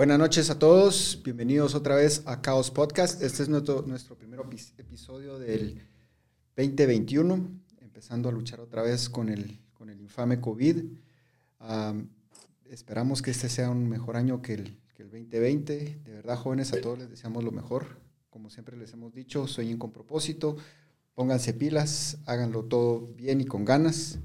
Buenas noches a todos, bienvenidos otra vez a Chaos Podcast. Este es nuestro, nuestro primer episodio del 2021, empezando a luchar otra vez con el, con el infame COVID. esperamos que este sea un mejor año que el, que el 2020. De verdad, jóvenes, a todos les deseamos lo mejor. Como siempre les hemos dicho, sueñen con propósito, pónganse pilas, háganlo todo bien y con ganas.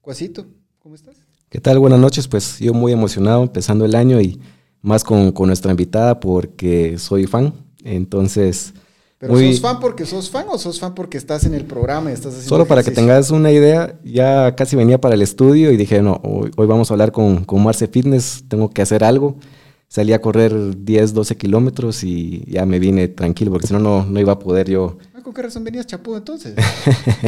Cuasito, ¿cómo estás? ¿Qué tal? Buenas noches, pues yo muy emocionado empezando el año y más con, nuestra invitada porque soy fan. Entonces... ¿Pero sos fan porque sos fan o sos fan porque estás en el programa y estás haciendo Solo para que tengas una idea, ya casi venía para el estudio y dije, no, hoy, vamos a hablar con, con Marce Fitness, tengo que hacer algo. Salí a correr 10, 12 kilómetros y ya me vine tranquilo porque si no, no iba a poder yo... Ah, ¿Con qué razón venías chapudo entonces?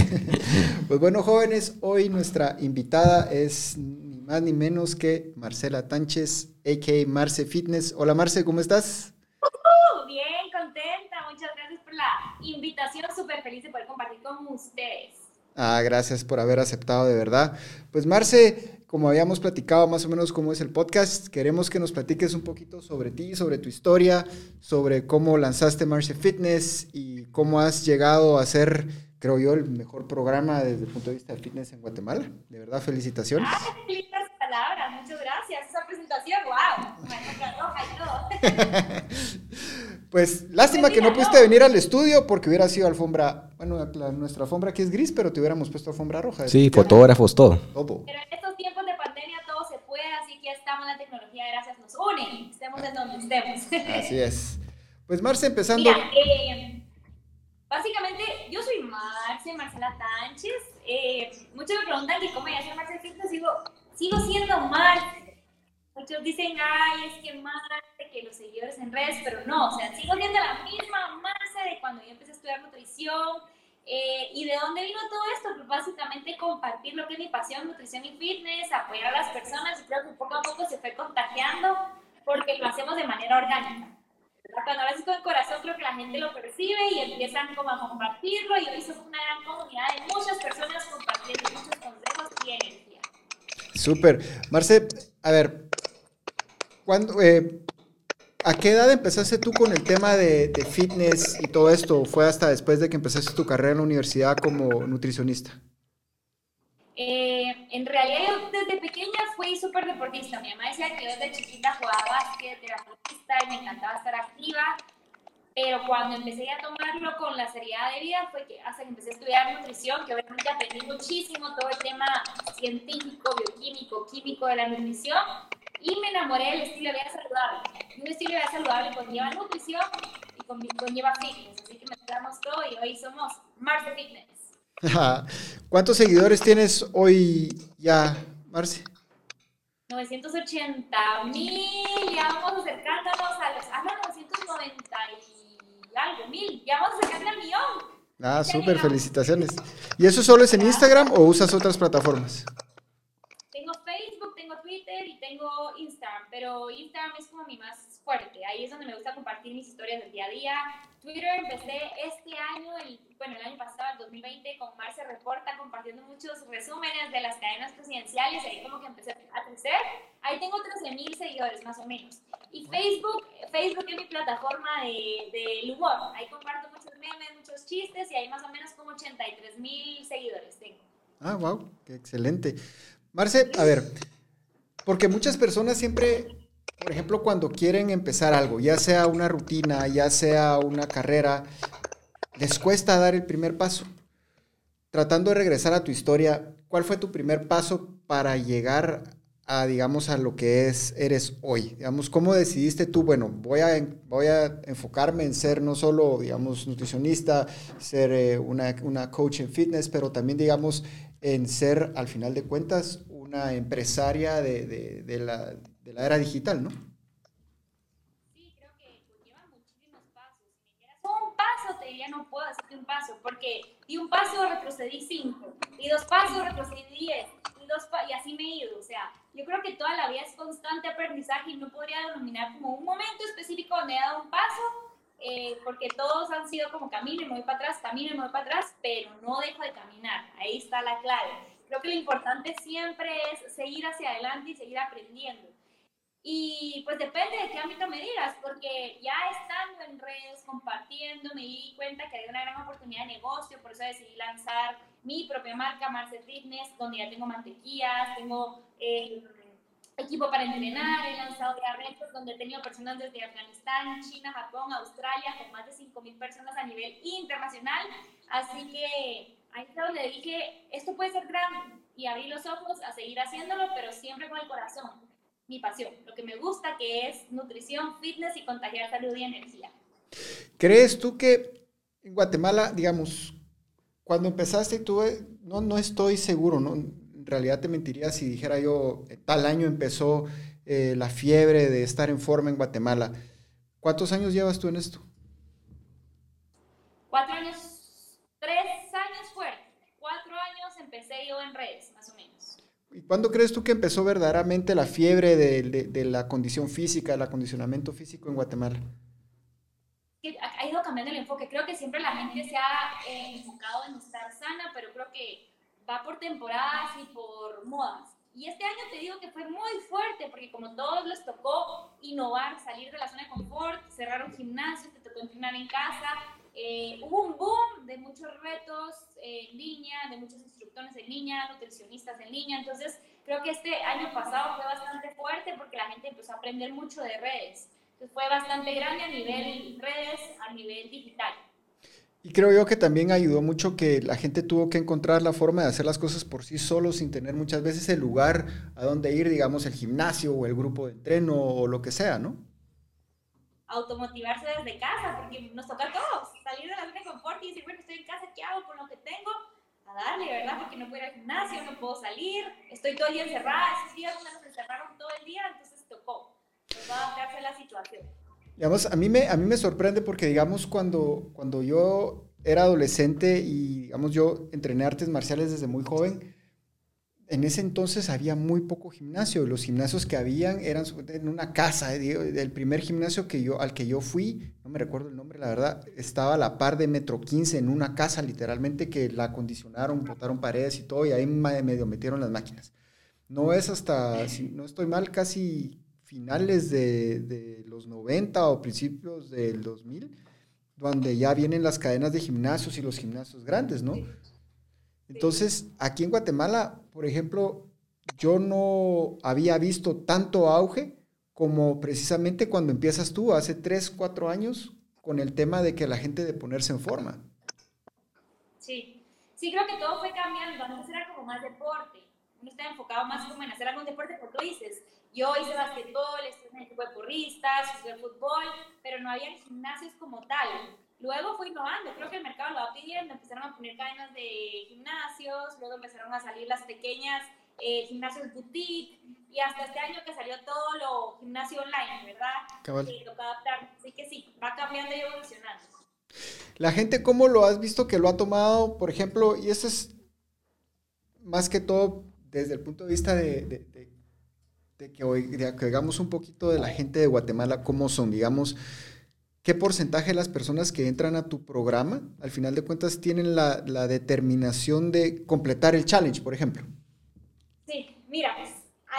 pues bueno, jóvenes, hoy nuestra invitada es más ni menos que Marcela Tánchez, a.k.a. Marce Fitness. Hola Marce, ¿cómo estás? Uh, bien, contenta. Muchas gracias por la invitación. Súper feliz de poder compartir con ustedes. Ah, gracias por haber aceptado de verdad. Pues Marce, como habíamos platicado más o menos cómo es el podcast, queremos que nos platiques un poquito sobre ti, sobre tu historia, sobre cómo lanzaste Marce Fitness y cómo has llegado a ser creo yo, el mejor programa desde el punto de vista de fitness en Guatemala. De verdad, felicitaciones. Ah, lindas palabras, muchas gracias. Esa presentación, wow. pues lástima que no pudiste venir al estudio porque hubiera sido alfombra, bueno, nuestra alfombra aquí es gris, pero te hubiéramos puesto alfombra roja. Sí, fotógrafos, todo. todo. Pero en estos tiempos de pandemia todo se puede, así que ya estamos, la tecnología gracias nos une, estemos en donde estemos. Así es. Pues Marce, empezando... eh, Básicamente, yo soy Marce, Marcela Tánchez. Eh, muchos me preguntan que cómo voy a ser Marce Fitness. Sigo, sigo siendo Marce. Muchos dicen, ay, es que Marce, que los seguidores en redes, pero no, o sea, sigo siendo la misma Marce de cuando yo empecé a estudiar nutrición. Eh, ¿Y de dónde vino todo esto? Pues básicamente compartir lo que es mi pasión, nutrición y fitness, apoyar a las personas. Y creo que poco a poco se fue contagiando porque lo hacemos de manera orgánica. Cuando haces con el corazón, creo que la gente lo percibe y empiezan como a compartirlo. Y hoy somos una gran comunidad de muchas personas compartiendo muchos consejos y energía. Súper. Marce, a ver, ¿cuándo, eh, ¿a qué edad empezaste tú con el tema de fitness y todo esto? ¿Fue hasta después de que empezaste tu carrera en la universidad como nutricionista? Eh, en realidad desde pequeña fui súper deportista. Mi mamá decía que yo desde chiquita jugaba básquet, era deportista y me encantaba estar activa. Pero cuando empecé a tomarlo con la seriedad de vida fue que hasta que empecé a estudiar nutrición, que obviamente aprendí muchísimo todo el tema científico, bioquímico, químico de la nutrición y me enamoré del estilo de vida saludable. un estilo de vida saludable conlleva nutrición y conlleva fitness, así que mezclamos todo y hoy somos Mars de Fitness. ¿Cuántos seguidores tienes hoy ya, Marce? 980 mil, ya vamos acercándonos a los, ah, no, 990 y algo, mil, ya vamos acercando al millón. Ah, súper, felicitaciones. ¿Y eso solo es en Instagram o usas otras plataformas? Tengo Facebook, tengo Twitter y tengo Instagram, pero Instagram es como mi más. Ahí es donde me gusta compartir mis historias del día a día. Twitter empecé este año, el, bueno, el año pasado, el 2020, con Marce Reporta, compartiendo muchos resúmenes de las cadenas presidenciales. Ahí como que empecé a crecer. Ahí tengo 13 mil seguidores, más o menos. Y Facebook, Facebook es mi plataforma de, de humor. Ahí comparto muchos memes, muchos chistes y ahí más o menos como 83 mil seguidores tengo. Ah, wow, qué excelente. Marce, a ver, porque muchas personas siempre por ejemplo, cuando quieren empezar algo, ya sea una rutina, ya sea una carrera, les cuesta dar el primer paso. Tratando de regresar a tu historia, ¿cuál fue tu primer paso para llegar a, digamos, a lo que es, eres hoy? Digamos, ¿cómo decidiste tú, bueno, voy a, voy a enfocarme en ser no solo, digamos, nutricionista, ser eh, una, una coach en fitness, pero también, digamos, en ser, al final de cuentas, una empresaria de, de, de la de la era digital, ¿no? Sí, creo que lleva muchísimos pasos. Si dijeras un paso, te diría no puedo hacerte un paso, porque di un paso, retrocedí cinco, di dos pasos, retrocedí diez, y, dos y así me he ido. O sea, yo creo que toda la vida es constante aprendizaje y no podría denominar como un momento específico donde he dado un paso, eh, porque todos han sido como camino y me voy para atrás, camino y me voy para atrás, pero no dejo de caminar. Ahí está la clave. Creo que lo importante siempre es seguir hacia adelante y seguir aprendiendo. Y pues depende de qué ámbito me digas, porque ya estando en redes, compartiendo, me di cuenta que hay una gran oportunidad de negocio, por eso decidí lanzar mi propia marca, Marce Fitness, donde ya tengo mantequillas, tengo eh, equipo para entrenar, he lanzado ya retos donde he tenido personas desde Afganistán, China, Japón, Australia, con más de 5.000 personas a nivel internacional. Así que ahí es donde dije, esto puede ser grande y abrí los ojos a seguir haciéndolo, pero siempre con el corazón, mi pasión, lo que me gusta que es nutrición, fitness y contagiar salud y energía. ¿Crees tú que en Guatemala, digamos, cuando empezaste tú, eh, no, no estoy seguro, ¿no? en realidad te mentiría si dijera yo, eh, tal año empezó eh, la fiebre de estar en forma en Guatemala. ¿Cuántos años llevas tú en esto? Cuatro años, tres años fuerte. Cuatro años empecé yo en redes. ¿Y cuándo crees tú que empezó verdaderamente la fiebre de, de, la condición física, el acondicionamiento físico en Guatemala? Ha ido cambiando el enfoque. Creo que siempre la gente se ha eh, enfocado en estar sana, pero creo que va por temporadas y por modas. Y este año te digo que fue muy fuerte porque como todos les tocó innovar, salir de la zona de confort, cerraron gimnasios, te tocó entrenar en casa, eh, hubo un boom de muchos retos en línea, de muchos instructores en línea, nutricionistas en línea, entonces creo que este año pasado fue bastante fuerte porque la gente empezó a aprender mucho de redes, entonces fue bastante grande a nivel redes, a nivel digital. Y creo yo que también ayudó mucho que la gente tuvo que encontrar la forma de hacer las cosas por sí solo, sin tener muchas veces el lugar a donde ir, digamos, el gimnasio o el grupo de entreno o lo que sea, ¿no? Automotivarse desde casa, porque nos toca a todos salir de la zona de confort y decir, bueno, estoy en casa, ¿qué hago con lo que tengo? A darle, ¿verdad? Porque no puedo ir al gimnasio, no puedo salir, estoy todo el día encerrada, esos días donde nos encerraron todo el día, entonces tocó. Nos va a adaptarse la situación. Digamos, a mí me, a mí me sorprende porque, digamos, cuando, cuando yo era adolescente y, digamos, yo entrené artes marciales desde muy joven, en ese entonces había muy poco gimnasio. Los gimnasios que habían eran en una casa. Eh, el primer gimnasio que yo, al que yo fui, no me recuerdo el nombre, la verdad, estaba a la par de Metro 15 en una casa, literalmente, que la acondicionaron, botaron paredes y todo, y ahí medio metieron las máquinas. No es hasta, si no estoy mal, casi finales de, los 90 o principios del 2000, donde ya vienen las cadenas de gimnasios y los gimnasios grandes, ¿no? Entonces, aquí en Guatemala, por ejemplo, yo no había visto tanto auge como precisamente cuando empiezas tú, hace 3, 4 años, con el tema de que la gente de ponerse en forma. Sí, sí creo que todo fue cambiando, antes era como más deporte, uno estaba enfocado más como en hacer algún deporte, como tú dices, yo hice basquetbol, estuve en el equipo de porristas, estuve fútbol, pero no había gimnasios como tal. Luego fue innovando, creo que el mercado lo va pidiendo, empezaron a poner cadenas de gimnasios, luego empezaron a salir las pequeñas eh, gimnasios boutique y hasta este año que salió todo lo gimnasio online, ¿verdad? Sí, toca adaptar, así que sí, va cambiando y evolucionando. La gente, ¿cómo lo has visto que lo ha tomado, por ejemplo, y eso es más que todo desde el punto de vista de que, hoy, que hagamos un poquito de la gente de Guatemala, cómo son, digamos, qué porcentaje de las personas que entran a tu programa, al final de cuentas, tienen la, la determinación de completar el challenge, por ejemplo. Sí, mira, pues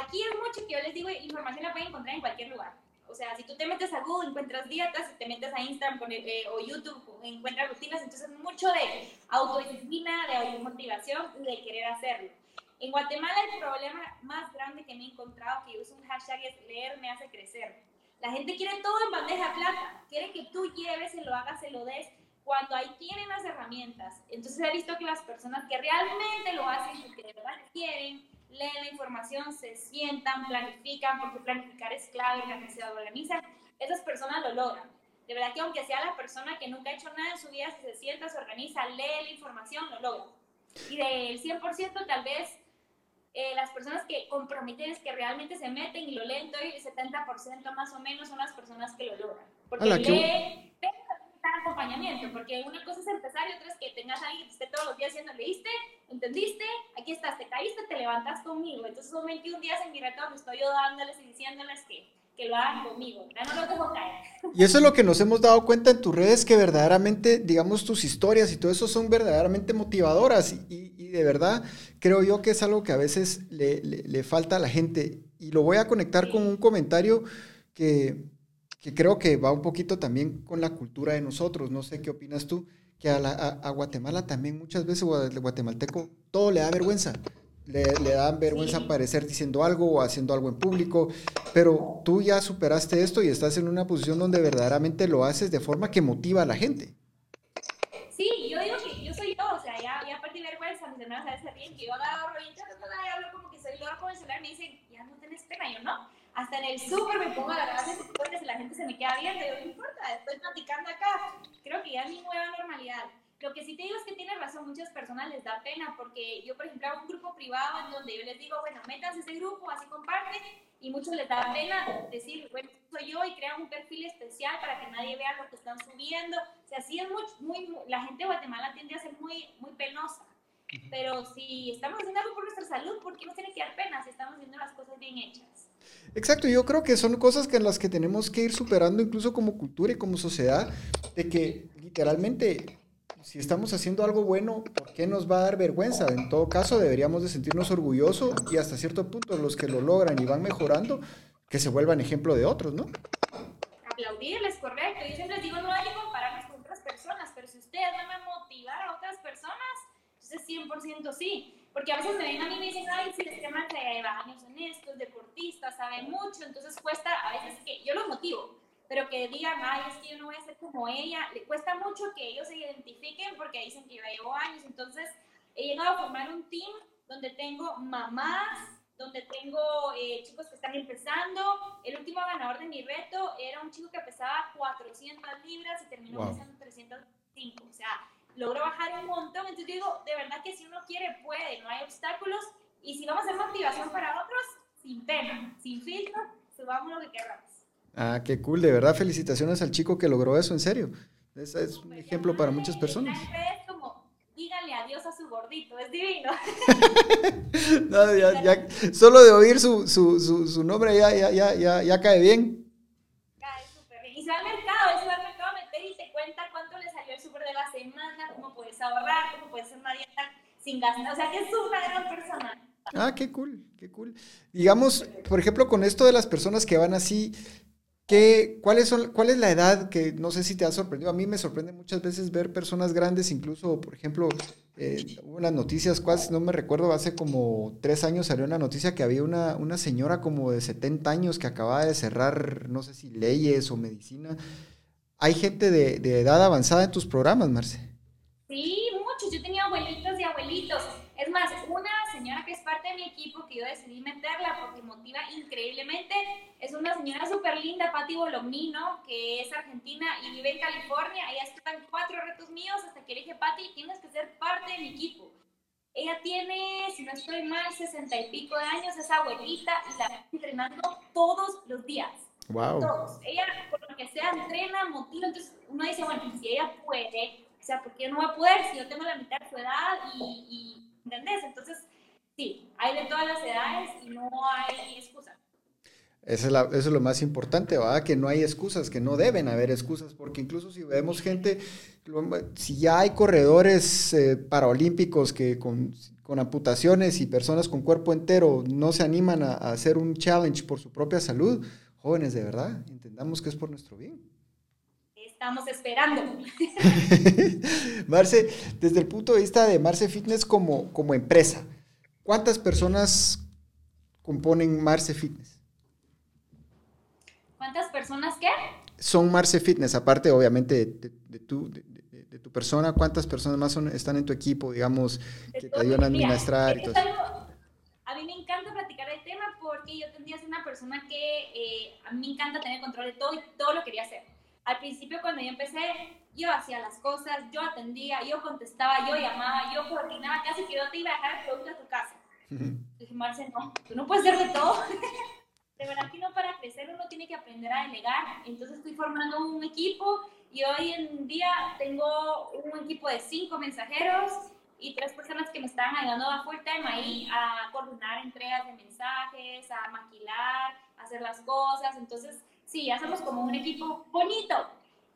aquí es mucho que yo les digo, información la pueden encontrar en cualquier lugar. O sea, si tú te metes a Google, encuentras dietas, si te metes a Instagram eh, o YouTube, encuentras rutinas, entonces mucho de autodisciplina, de automotivación de querer hacerlo. En Guatemala el problema más grande que me he encontrado, que uso un hashtag, es leer me hace crecer. La gente quiere todo en bandeja de plata, quiere que tú lleves, se lo hagas, se lo des, cuando ahí tienen las herramientas. Entonces he visto que las personas que realmente lo hacen porque de verdad quieren, leen la información, se sientan, planifican, porque planificar es clave, la que se organiza, esas personas lo logran. De verdad que aunque sea la persona que nunca ha hecho nada en su vida, se sienta, se organiza, lee la información, lo logra. Y del 100% tal vez eh, las personas que comprometen es que realmente se meten y lo leen todo y el 70% más o menos son las personas que lo logran. Porque Hola, lee, acompañamiento, porque una cosa es empezar y otra es que tengas a alguien que esté todos los días diciendo, leíste, entendiste, aquí estás, te caíste, te levantas conmigo. Entonces son 21 días en mi retorno, estoy yo dándoles y diciéndoles que que lo hagan conmigo, no lo dejo caer. Y eso es lo que nos hemos dado cuenta en tus redes, que verdaderamente, digamos, tus historias y todo eso son verdaderamente motivadoras y, y, de verdad creo yo que es algo que a veces le, le, falta a la gente. y lo voy a conectar con un comentario que, que, creo que va un poquito también con la cultura de nosotros. No sé qué opinas tú, que a, a, Guatemala también muchas veces, el guatemalteco, todo le da vergüenza. Le, le da vergüenza aparecer diciendo algo o haciendo algo en público, pero tú ya superaste esto y estás en una posición donde verdaderamente lo haces de forma que motiva a la gente. Sí, yo digo que yo soy yo, o sea, ya, ya perdí hermanos a veces se ríen que yo agarro y hablo como que soy loco con el celular, me dicen, ya no tenés pena, yo no. Hasta en el súper me pongo a grabar de y la gente se me queda viendo, yo no importa, estoy platicando acá. Creo que ya es mi nueva normalidad. Lo que sí te digo es que tienes razón, muchas personas les da pena, porque yo, por ejemplo, hago un grupo privado en donde yo les digo, bueno, métanse ese grupo, así comparten, y muchos les da pena decir, bueno, soy yo, y crean un perfil especial para que nadie vea lo que están subiendo. O sea, sí es muy, muy, la gente de Guatemala tiende a ser muy. Pero si estamos haciendo algo por nuestra salud, ¿por qué nos tiene que dar pena si estamos haciendo las cosas bien hechas? Exacto, yo creo que son cosas que en las que tenemos que ir superando incluso como cultura y como sociedad, de que literalmente si estamos haciendo algo bueno, ¿por qué nos va a dar vergüenza? En todo caso, deberíamos de sentirnos orgullosos y hasta cierto punto los que lo logran y van mejorando, que se vuelvan ejemplo de otros, ¿no? Aplaudirles, correcto. Yo siempre les digo, no hay que compararnos con otras personas, pero si ustedes van a motivar a otras personas, entonces 100% sí. Porque a veces me ven a mí y me dicen, ay, si este man lleva años en esto, es deportista, sabe mucho, entonces cuesta a veces que yo los motivo pero que digan, ay, es que yo no voy a ser como ella, le cuesta mucho que ellos se identifiquen porque dicen que yo llevo años, entonces he llegado a formar un team donde tengo mamás, donde tengo eh, chicos que están empezando, el último ganador de mi reto era un chico que pesaba 400 libras y terminó pesando 305, o sea, logró bajar un montón, entonces yo digo, de verdad que si uno quiere, puede, no hay obstáculos, y si vamos a hacer motivación para otros, sin pena, sin filtro, subamos lo que queramos. Ah, qué cool, de verdad, felicitaciones al chico que logró eso, en serio. Ese es un ejemplo para muchas personas. Es como, díganle adiós a su gordito, es divino. no, ya, ya, solo de oír su, su, su, su nombre ya, ya, ya, ya cae bien. Cae súper bien. Y se va al mercado, se va al mercado a meter y te cuenta cuánto le salió el súper de la cómo puedes ahorrar, cómo puedes hacer una dieta sin. O sea, que es. Ah, qué cool, qué cool. Digamos, por ejemplo, con esto de las personas que van así, ¿Qué, cuáles son, ¿Cuál es la edad que no sé si te ha sorprendido? A mí me sorprende muchas veces ver personas grandes, incluso, por ejemplo, eh, unas noticias, casi no me recuerdo, hace como tres años salió una noticia que había una, una señora como de 70 años que acababa de cerrar, no sé si leyes o medicina. ¿Hay gente de, edad avanzada en tus programas, Marce? Sí, muchos. Yo tenía abuelitos y abuelitos. Es más, una señora que es parte de mi equipo, que yo decidí meterla porque motiva increíblemente, es una señora súper linda, Patti Bolomino, que es argentina y vive en California. Ella está cuatro retos míos hasta que le dije, Patti, tienes que ser parte de mi equipo. Ella tiene, si no estoy mal, sesenta y pico de años, es abuelita y la está entrenando todos los días. Wow. Todos. Ella, por lo que sea, entrena, motiva. Entonces uno dice, bueno, si ella puede, o sea, ¿por qué no va a poder si yo tengo la mitad de su edad y ¿entendés? Entonces, sí, hay de todas las edades y no hay excusas. Eso es, eso es, lo más importante, ¿verdad? Que no hay excusas, que no deben haber excusas, porque incluso si vemos gente, si ya hay corredores eh, paraolímpicos que con, con, amputaciones y personas con cuerpo entero no se animan a, a, hacer un challenge por su propia salud, jóvenes de verdad, entendamos que es por nuestro bien. Estamos esperando. Marce, desde el punto de vista de Marce Fitness como, como empresa, ¿cuántas personas componen Marce Fitness? ¿Cuántas personas qué? Son Marce Fitness, aparte obviamente de, tu, de, tu persona, ¿cuántas personas más son, están en tu equipo, digamos, que te ayudan a administrar? Y todo a mí me encanta platicar el porque yo tendría que ser una persona que eh, a mí me encanta tener control de todo y todo lo quería hacer. Al principio cuando yo empecé, yo hacía las cosas, yo atendía, yo contestaba, yo llamaba, yo coordinaba, casi que yo te iba a dejar el producto a tu casa. Dije, Marce, no, tú no puedes hacer de todo. de verdad que no para crecer uno tiene que aprender a delegar. Entonces estoy formando un equipo y hoy en día tengo un equipo de cinco mensajeros y tres personas que me están ayudando a full time ahí a coordinar entregas de mensajes, a maquilar, a hacer las cosas. Entonces, sí, hacemos como un equipo bonito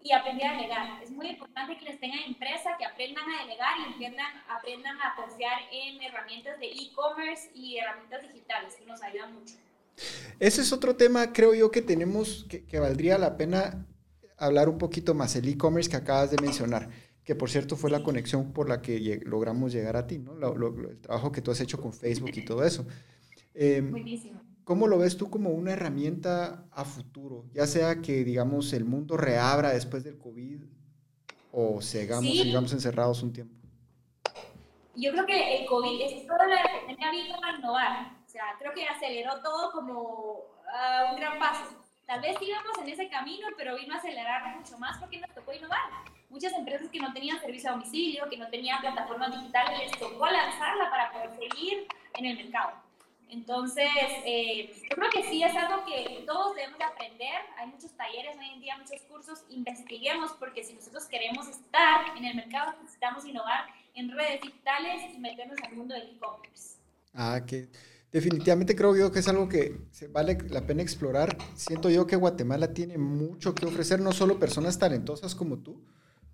y aprender a delegar. Es muy importante que les tengan empresa, que aprendan a delegar y aprendan, aprendan a confiar en herramientas de e-commerce y herramientas digitales, que nos ayudan mucho. Ese es otro tema, creo yo, que tenemos, que, valdría la pena hablar un poquito más, el e-commerce que acabas de mencionar, que por cierto fue la conexión por la que logramos llegar a ti, ¿no? el trabajo que tú has hecho con Facebook y todo eso. Em, Buenísimo. ¿Cómo lo ves tú como una herramienta a futuro? Ya sea que, digamos, el mundo reabra después del COVID o sigamos, sigamos encerrados un tiempo. Yo creo que el COVID es todo lo que tenía a innovar creo que aceleró todo como uh, un gran paso. Tal vez íbamos en ese camino, pero vino a acelerar mucho más porque nos tocó innovar. Muchas empresas que no tenían servicio a domicilio, que no tenían plataformas digitales, les tocó lanzarla para poder seguir en el mercado. Entonces, eh, yo creo que sí es algo que todos debemos aprender. Hay muchos talleres hoy en día, muchos cursos. Investiguemos porque si nosotros queremos estar en el mercado, necesitamos innovar en redes digitales y meternos al mundo del e-commerce. Ah, que definitivamente creo yo que es algo que vale la pena explorar. Siento yo que Guatemala tiene mucho que ofrecer, no solo personas talentosas como tú,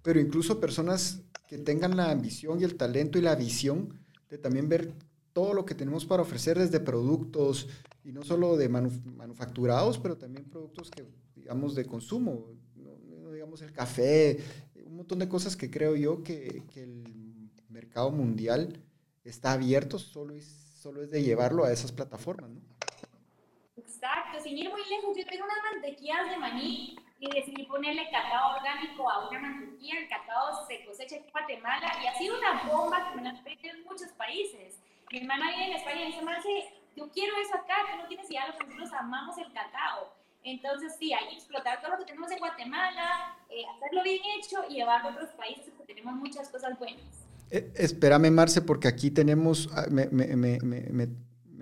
pero incluso personas que tengan la ambición y el talento y la visión de también ver todo lo que tenemos para ofrecer desde productos y no solo de manufacturados, pero también productos que, digamos, de consumo, digamos el café, un montón de cosas que creo yo que, que el mercado mundial está abierto, solo es solo es de llevarlo a esas plataformas, ¿no? Exacto, sin ir muy lejos, yo tengo unas mantequillas de maní y decidí ponerle cacao orgánico a una mantequilla, el cacao se cosecha en Guatemala y ha sido una bomba que me la pedido en muchos países. Mi hermana vive en España y dice, Marce, yo quiero eso acá, tú no tienes idea, nosotros amamos el cacao. Entonces, sí, hay que explotar todo lo que tenemos en Guatemala, eh, hacerlo bien hecho y llevarlo a otros países porque tenemos muchas cosas buenas. Eh, espérame, Marce, porque aquí tenemos, ah, me,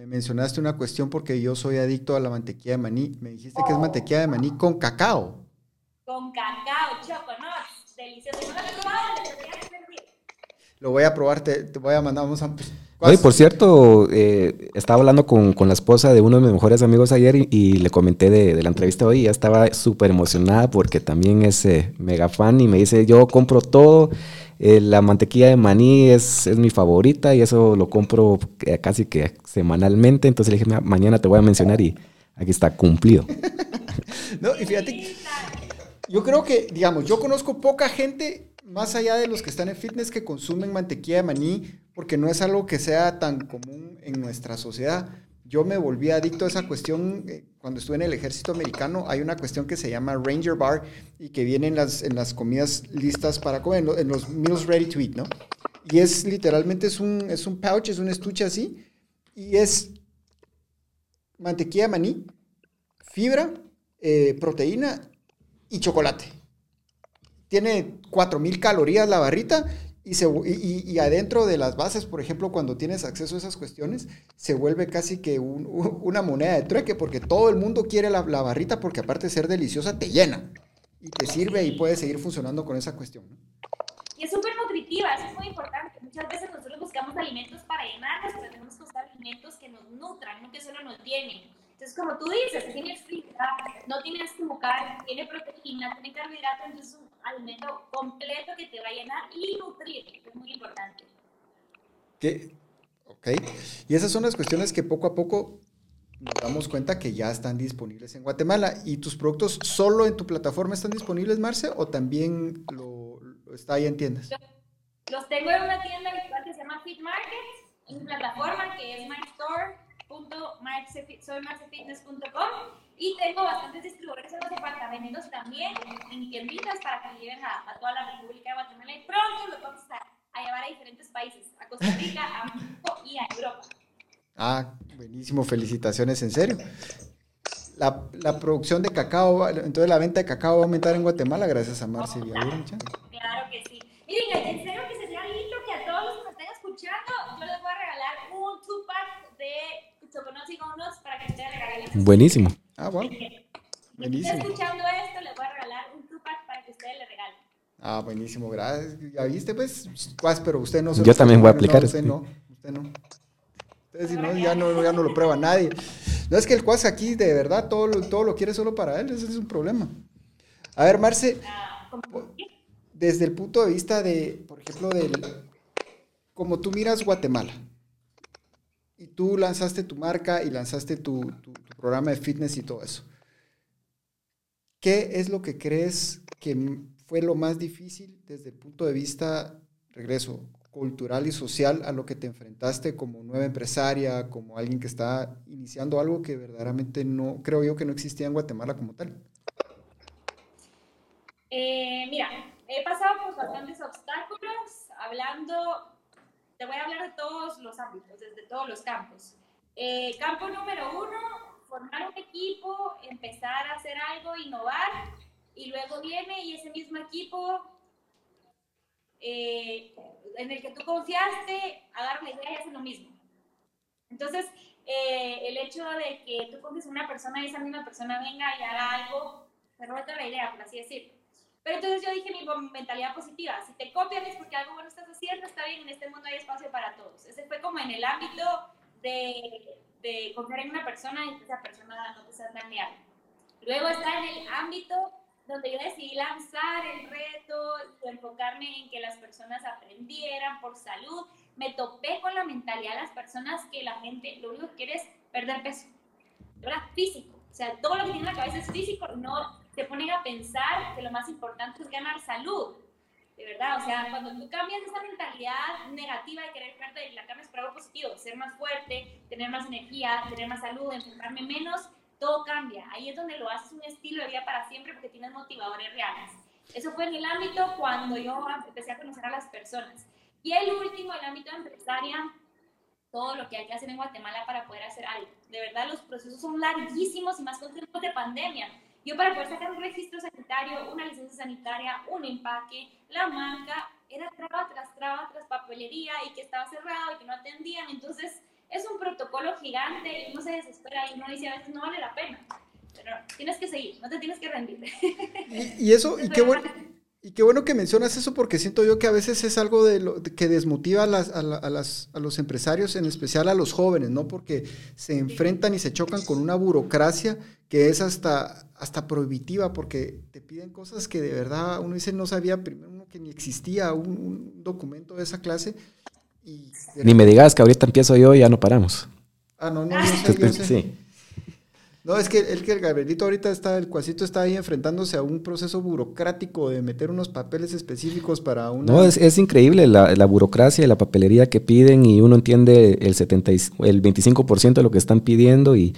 mencionaste una cuestión porque yo soy adicto a la mantequilla de maní. Me dijiste que es mantequilla de maní con cacao. Con cacao, choconots, delicioso. lo voy a probar, te, voy a mandar, vamos a... Oye, por cierto, eh, estaba hablando con, la esposa de uno de mis mejores amigos ayer y, le comenté de, la entrevista hoy y ya estaba súper emocionada porque también es eh, mega fan y me dice, yo compro todo eh, la mantequilla de maní es, es, mi favorita y eso lo compro eh, casi que semanalmente. Entonces le dije, mañana te voy a mencionar y aquí está cumplido. no, y fíjate, yo creo que, digamos, yo conozco poca gente más allá de los que están en fitness que consumen mantequilla de maní porque no es algo que sea tan común en nuestra sociedad yo me volví adicto a esa cuestión eh, cuando estuve en el ejército americano. Hay una cuestión que se llama Ranger Bar y que viene en las, en las comidas listas para comer, en los meals ready to eat, ¿no? Y es literalmente es un, es un pouch, es un estuche así, y es mantequilla de maní, fibra, eh, proteína y chocolate. Tiene 4000 calorías la barrita y, se, y, adentro de las bases, por ejemplo, cuando tienes acceso a esas cuestiones, se vuelve casi que una moneda de trueque, porque todo el mundo quiere la, barrita, porque aparte de ser deliciosa, te llena y te sirve y puedes seguir funcionando con esa cuestión. Y es súper nutritiva, eso es muy importante. Muchas veces nosotros buscamos alimentos para llenarnos, pero tenemos que buscar alimentos que nos nutran, no que solo nos llenen. Entonces, como tú dices, tiene fibra, no tiene azúcar, tiene proteína, tiene carbohidratos, entonces es un alimento completo que te va a llenar y nutrir, es muy importante. ¿Qué? Ok. Y esas son las cuestiones que poco a poco nos damos cuenta que ya están disponibles en Guatemala. ¿Y tus productos solo en tu plataforma están disponibles, Marce, o también lo, está ahí en tiendas? Los tengo en una tienda virtual que se llama Fit Market, en mi plataforma que es My Store www.soymarcefitness.com y tengo bastantes distribuidores en los departamentos también, en tienditas para que lleven a, toda la República de Guatemala y pronto los vamos a, llevar a diferentes países, a Costa Rica, a México y a Europa. Ah, buenísimo, felicitaciones, en serio. La, la, producción de cacao, entonces la venta de cacao va a aumentar en Guatemala gracias a Marci claro, claro que sí. Miren, en serio que sería lindo que a todos los que me estén escuchando, yo les voy a regalar un two-pack de para que ustedes Buenísimo. Ah, bueno. Buenísimo. Si escuchando esto, les voy a regalar un Tupac para que ustedes le regalen. Ah, buenísimo, gracias. Ya viste, pues, pues pero usted no se Yo también voy a aplicar. No, usted no, usted no. Usted si no, ya no, ya no lo prueba nadie. No es que el cuas aquí, de verdad, todo lo, todo lo quiere solo para él, ese es un problema. A ver, Marce, ah, desde el punto de vista de, por ejemplo, del, como tú miras Guatemala, y tú lanzaste tu marca y lanzaste tu, tu, programa de fitness y todo eso. ¿Qué es lo que crees que fue lo más difícil desde el punto de vista, regreso, cultural y social a lo que te enfrentaste como nueva empresaria, como alguien que está iniciando algo que verdaderamente no, creo yo que no existía en Guatemala como tal? Eh, mira, he pasado por bastantes obstáculos, hablando, te voy a hablar de todos los ámbitos, desde todos los campos. Eh, campo número uno, formar un equipo, empezar a hacer algo, innovar, y luego viene y ese mismo equipo eh, en el que tú confiaste, agarra la idea y hace lo mismo. Entonces, eh, el hecho de que tú confíes en una persona y esa misma persona venga y haga algo, te rota la idea, por así decirlo. Pero entonces yo dije mi mentalidad positiva, si te copian es porque algo bueno estás haciendo, está bien, en este mundo hay espacio para todos. Ese fue como en el ámbito de, de confiar en una persona y que esa persona no te sea tan leal. Luego está en el ámbito donde yo decidí lanzar el reto enfocarme en que las personas aprendieran por salud. Me topé con la mentalidad de las personas que la gente lo único que quiere es perder peso, ¿verdad? Físico. O sea, todo lo que tiene en la cabeza es físico, no se ponen a pensar que lo más importante es ganar salud. De verdad, o sea, cuando tú cambias esa mentalidad negativa de querer perder y la cambias por algo positivo, ser más fuerte, tener más energía, tener más salud, enfermarme menos, todo cambia. Ahí es donde lo haces un estilo de vida para siempre porque tienes motivadores reales. Eso fue en el ámbito cuando yo empecé a conocer a las personas. Y el último, el ámbito empresaria, todo lo que hay que hacer en Guatemala para poder hacer algo. De verdad, los procesos son larguísimos y más con tiempos de pandemia. Yo para poder sacar un registro sanitario, una licencia sanitaria, un empaque, la marca, era traba tras traba tras papelería y que estaba cerrado y que no atendían. Entonces, es un protocolo gigante y uno se desespera y uno dice a veces no vale la pena. Pero tienes que seguir, no te tienes que rendir. Y, eso, y qué bueno. Y qué bueno que mencionas eso porque siento yo que a veces es algo de lo, que desmotiva a, las, a, las, a, los empresarios, en especial a los jóvenes, ¿no? Porque se enfrentan y se chocan con una burocracia que es hasta, hasta prohibitiva porque te piden cosas que de verdad uno dice no sabía primero uno que ni existía un, un documento de esa clase ni me digas que ahorita empiezo yo y ya no paramos. Ah, no, no, no sé, Sí. No, es que el que el Gabrielito ahorita está, el cuasito está ahí enfrentándose a un proceso burocrático de meter unos papeles específicos para una... No, es, es increíble la, la, burocracia y la papelería que piden y uno entiende el, 70 el 25% de lo que están pidiendo y,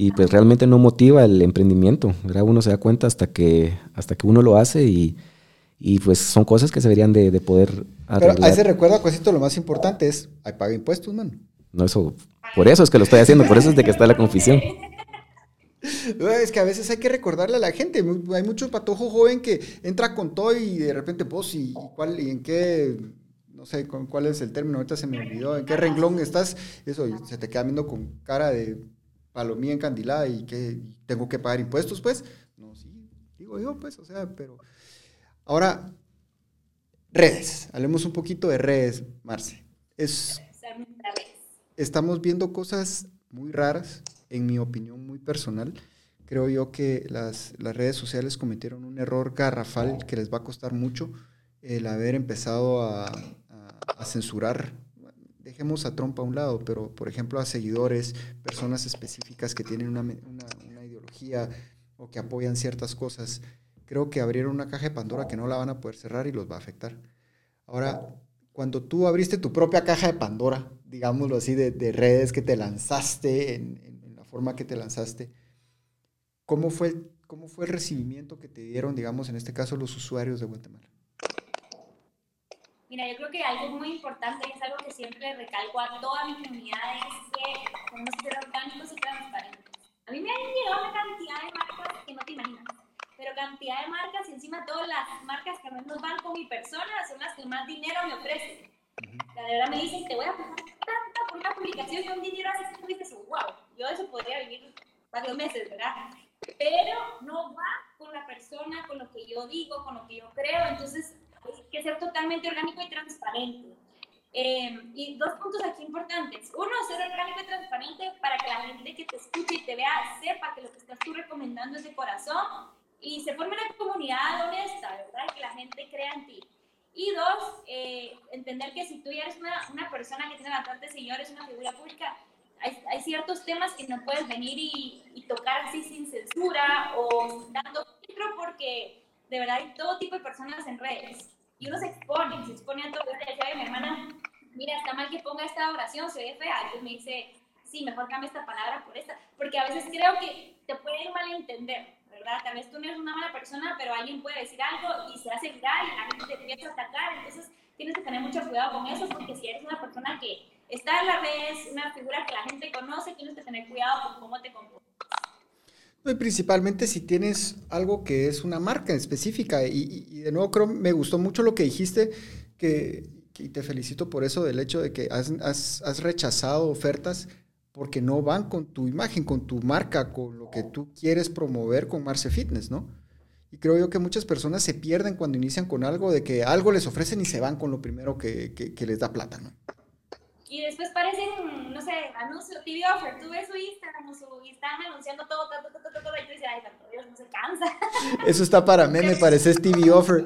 y, pues realmente no motiva el emprendimiento, ¿verdad? Uno se da cuenta hasta que, hasta que uno lo hace y, y pues son cosas que se deberían de, de poder arreglar. Pero ahí se recuerda, Cuasito, lo más importante es, hay paga impuestos, man. No, eso, por eso es que lo estoy haciendo, por eso es de que está la confusión. Es que a veces hay que recordarle a la gente. Hay mucho patojo joven que entra con todo y de repente, vos, ¿y, cuál, y en qué, no sé cuál es el término, ahorita se me olvidó, en qué renglón estás? Eso, se te queda viendo con cara de palomía encandilada y que tengo que pagar impuestos, pues. No, sí, digo yo, pues, o sea, pero Ahora, redes. Hablemos un poquito de redes, Marce. Es, estamos viendo cosas muy raras, en mi opinión muy personal. Creo yo que las, redes sociales cometieron un error garrafal que les va a costar mucho el haber empezado a, censurar dejemos a Trump a un lado, pero por ejemplo a seguidores, personas específicas que tienen una, una, ideología o que apoyan ciertas cosas, creo que abrieron una caja de Pandora que no la van a poder cerrar y los va a afectar. Ahora, cuando tú abriste tu propia caja de Pandora, digámoslo así, de, redes que te lanzaste, en, la forma que te lanzaste, ¿cómo fue, ¿cómo fue el recibimiento que te dieron, digamos, en este caso, los usuarios de Guatemala? Mira, yo creo que algo muy importante y es algo que siempre recalco a toda mi comunidad es que que ser orgánicos y transparentes. A mí me han llegado una cantidad de marcas que no te imaginas pero cantidad de marcas y encima todas las marcas que menos van con mi persona son las que más dinero me ofrecen. La verdad me dicen, te voy a pagar tanta por una publicación y un dinero así que tú dices, wow, yo eso podría vivir varios meses, ¿verdad? Pero no va con la persona, con lo que yo digo, con lo que yo creo, entonces que ser totalmente orgánico y transparente. Eh, y dos puntos aquí importantes. Uno, ser orgánico y transparente para que la gente que te escuche y te vea sepa que lo que estás tú recomendando es de corazón y se forme una comunidad honesta, ¿verdad? Que la gente crea en ti. Y dos, eh, entender que si tú ya eres una, una, persona que tiene bastantes seguidores, una figura pública, hay, hay, ciertos temas que no puedes venir y, y, tocar así sin censura o dando filtro porque de verdad hay todo tipo de personas en redes y uno se expone, se expone a todo. Yo le decía mi hermana, mira, está mal que ponga esta oración, se ve fea. Entonces me dice, sí, mejor cambia esta palabra por esta, porque a veces creo que te pueden malentender, ¿verdad? Tal vez tú no eres una mala persona, pero alguien puede decir algo y se hace viral y la te empieza a atacar, entonces tienes que tener mucho cuidado con eso, porque si eres una persona que está en las redes, una figura que la gente conoce, tienes que tener cuidado con cómo te comportas. Y principalmente si tienes algo que es una marca específica. Y, y, de nuevo creo, me gustó mucho lo que dijiste, que, y te felicito por eso, del hecho de que has, has, has, rechazado ofertas porque no van con tu imagen, con tu marca, con lo que tú quieres promover con Marce Fitness, ¿no? Y creo yo que muchas personas se pierden cuando inician con algo, de que algo les ofrecen y se van con lo primero que, que, que les da plata, ¿no? Y después parecen, no sé, anuncio, TV offer, tú ves su Instagram o su, y están anunciando todo, todo, todo, todo, todo, y tú dices, ay, tanto Dios, no se cansa. Eso está para meme, parece TV offer.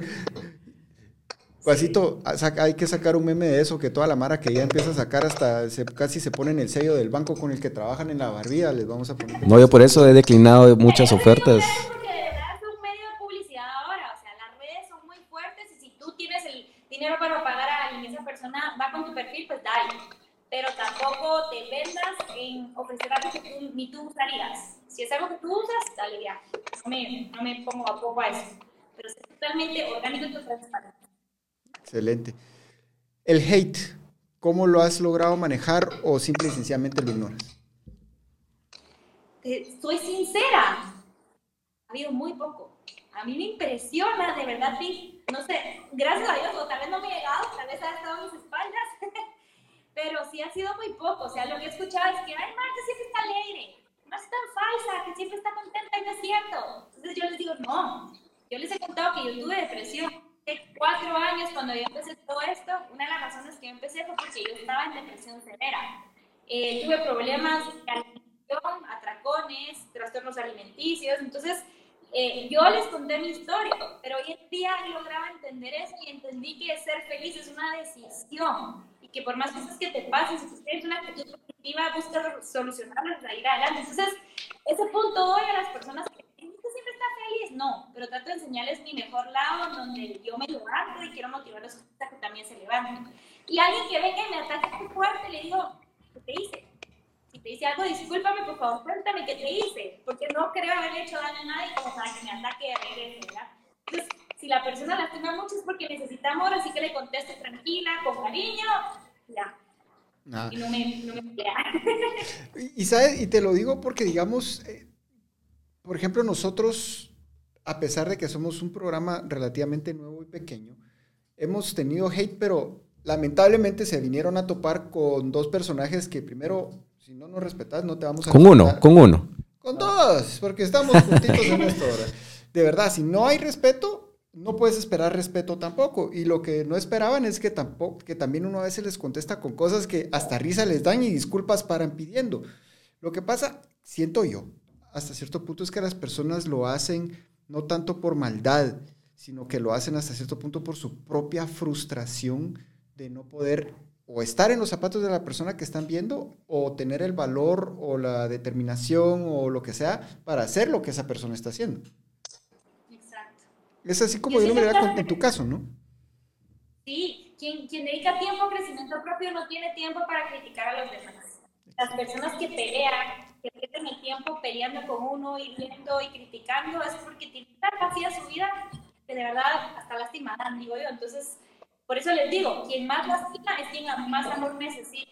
Pasito, hay que sacar un meme de eso, que toda la mara que ya empieza a sacar hasta se, casi se ponen el sello del banco con el que trabajan en la barbilla, les vamos a poner. No, yo por eso he declinado muchas ofertas. Porque de verdad es un medio de publicidad ahora, o sea, las redes son muy fuertes y si tú tienes el dinero para pagar a esa persona va con tu perfil, pues dale. Pero tampoco te vendas en ofrecer algo que tú, ni tú usarías. Si es algo que tú usas, dale ya. No me, no me pongo a poco a eso. Pero es totalmente orgánico y transparente. Excelente. El hate, ¿cómo lo has logrado manejar o simple y sencillamente lo ignoras? Soy sincera, ha habido muy poco. A mí me impresiona, de verdad, no sé, gracias a Dios, o tal vez no me he llegado, tal vez ha estado en mis espaldas, pero sí ha sido muy poco. O sea, lo que he escuchado es que, ay, Marta siempre está alegre, no es tan falsa, que siempre está contenta y no es cierto. Entonces yo les digo, no, yo les he contado que yo tuve depresión cuatro años cuando yo empecé todo esto, una de las razones que yo empecé fue porque yo estaba en depresión severa. Eh, tuve problemas de alimentación, atracones, trastornos alimenticios, entonces eh, yo les conté mi historia, pero hoy en día lograba entender eso y entendí que ser feliz es una decisión y que por más cosas que te pasen, si tú tienes una actitud positiva, buscas solucionarlas para ir adelante. Entonces, ese punto doy a las personas que siempre está feliz, no, pero trato de enseñarles mi mejor lado, donde yo me levanto y quiero motivarlos a que también se levanten. Y alguien que venga y me ataque fuerte, le digo, ¿qué te hice? Te hice algo, discúlpame, por favor, cuéntame qué te hice, porque no creo haberle hecho daño a nadie como para que me ataque de regreso, ¿verdad? Entonces, si la persona lastima mucho es porque necesita amor, así que le conteste tranquila, con cariño, ya. Ah. Y no me, no me y, ¿sabes? y te lo digo porque, digamos, eh, por ejemplo, nosotros, a pesar de que somos un programa relativamente nuevo y pequeño, hemos tenido hate, pero lamentablemente se vinieron a topar con dos personajes que primero, si no nos respetas, no te vamos a... Con uno, con uno. Con dos, porque estamos juntitos en esto ahora. De verdad, si no hay respeto, no puedes esperar respeto tampoco. Y lo que no esperaban es que, tampoco, que también uno a veces les contesta con cosas que hasta risa les dan y disculpas paran pidiendo. Lo que pasa, siento yo, hasta cierto punto es que las personas lo hacen no tanto por maldad, sino que lo hacen hasta cierto punto por su propia frustración de no poder o estar en los zapatos de la persona que están viendo o tener el valor o la determinación o lo que sea para hacer lo que esa persona está haciendo. Exacto. Es así como yo, lo vería en tu caso, ¿no? Sí, quien, quien dedica tiempo a crecimiento propio no tiene tiempo para criticar a los demás. Las personas que pelean, que pierden el tiempo peleando con uno, y viendo y criticando, es porque tienen tan vacía su vida que de verdad hasta lastimarán, digo yo. Entonces, por eso les digo, quien más lastima es quien más amor necesita.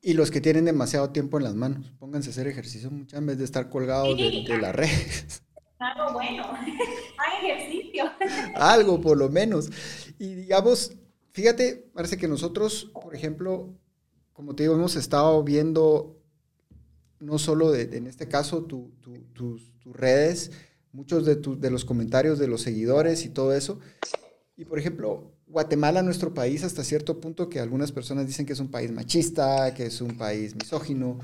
Y los que tienen demasiado tiempo en las manos, pónganse a hacer ejercicio muchas en vez de estar colgados de, de las redes. Algo bueno, hay ejercicio. Algo por lo menos. Y digamos, fíjate, parece que nosotros, por ejemplo, como te digo, hemos estado viendo no solo de, en este caso tus, redes, muchos de, de los comentarios de los seguidores y todo eso. Y por ejemplo, Guatemala, nuestro país, hasta cierto punto que algunas personas dicen que es un país machista, que es un país misógino,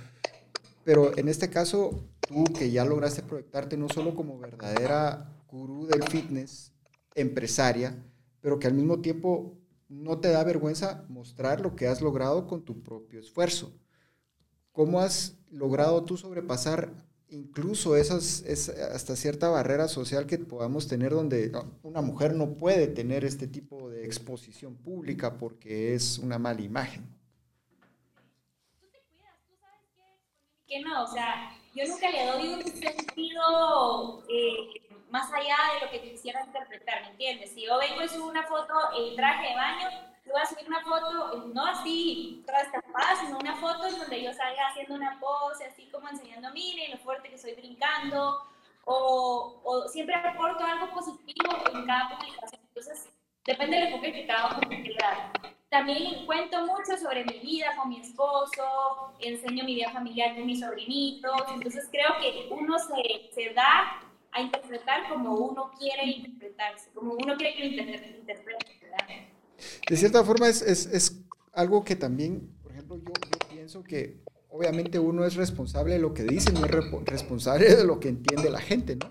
pero en este caso, tú que ya lograste proyectarte no solo como verdadera gurú del fitness, empresaria, pero que al mismo tiempo no te da vergüenza mostrar lo que has logrado con tu propio esfuerzo. ¿Cómo has logrado tú sobrepasar incluso esas, hasta cierta barrera social que podamos tener donde una mujer no puede tener este tipo de exposición pública porque es una mala imagen? Tú te cuidas, tú sabes que, no, o sea, yo nunca le doy un sentido eh, más allá de lo que quisiera interpretar, ¿me entiendes? Si yo vengo y subo una foto en traje de baño, yo voy a subir una foto, no así, paz, sino una foto en donde yo salga haciendo una pose, así como enseñando, miren lo fuerte que estoy brincando, o, o siempre aporto algo positivo en cada publicación. Entonces, depende del enfoque que cada uno quiera. También cuento mucho sobre mi vida con mi esposo, enseño mi vida familiar con mis sobrinitos, entonces creo que uno se, se da a interpretar como uno quiere interpretarse, como uno quiere que lo interprete. De cierta forma es, es, es, algo que también, por ejemplo, yo, pienso que obviamente uno es responsable de lo que dice, no es responsable de lo que entiende la gente, ¿no?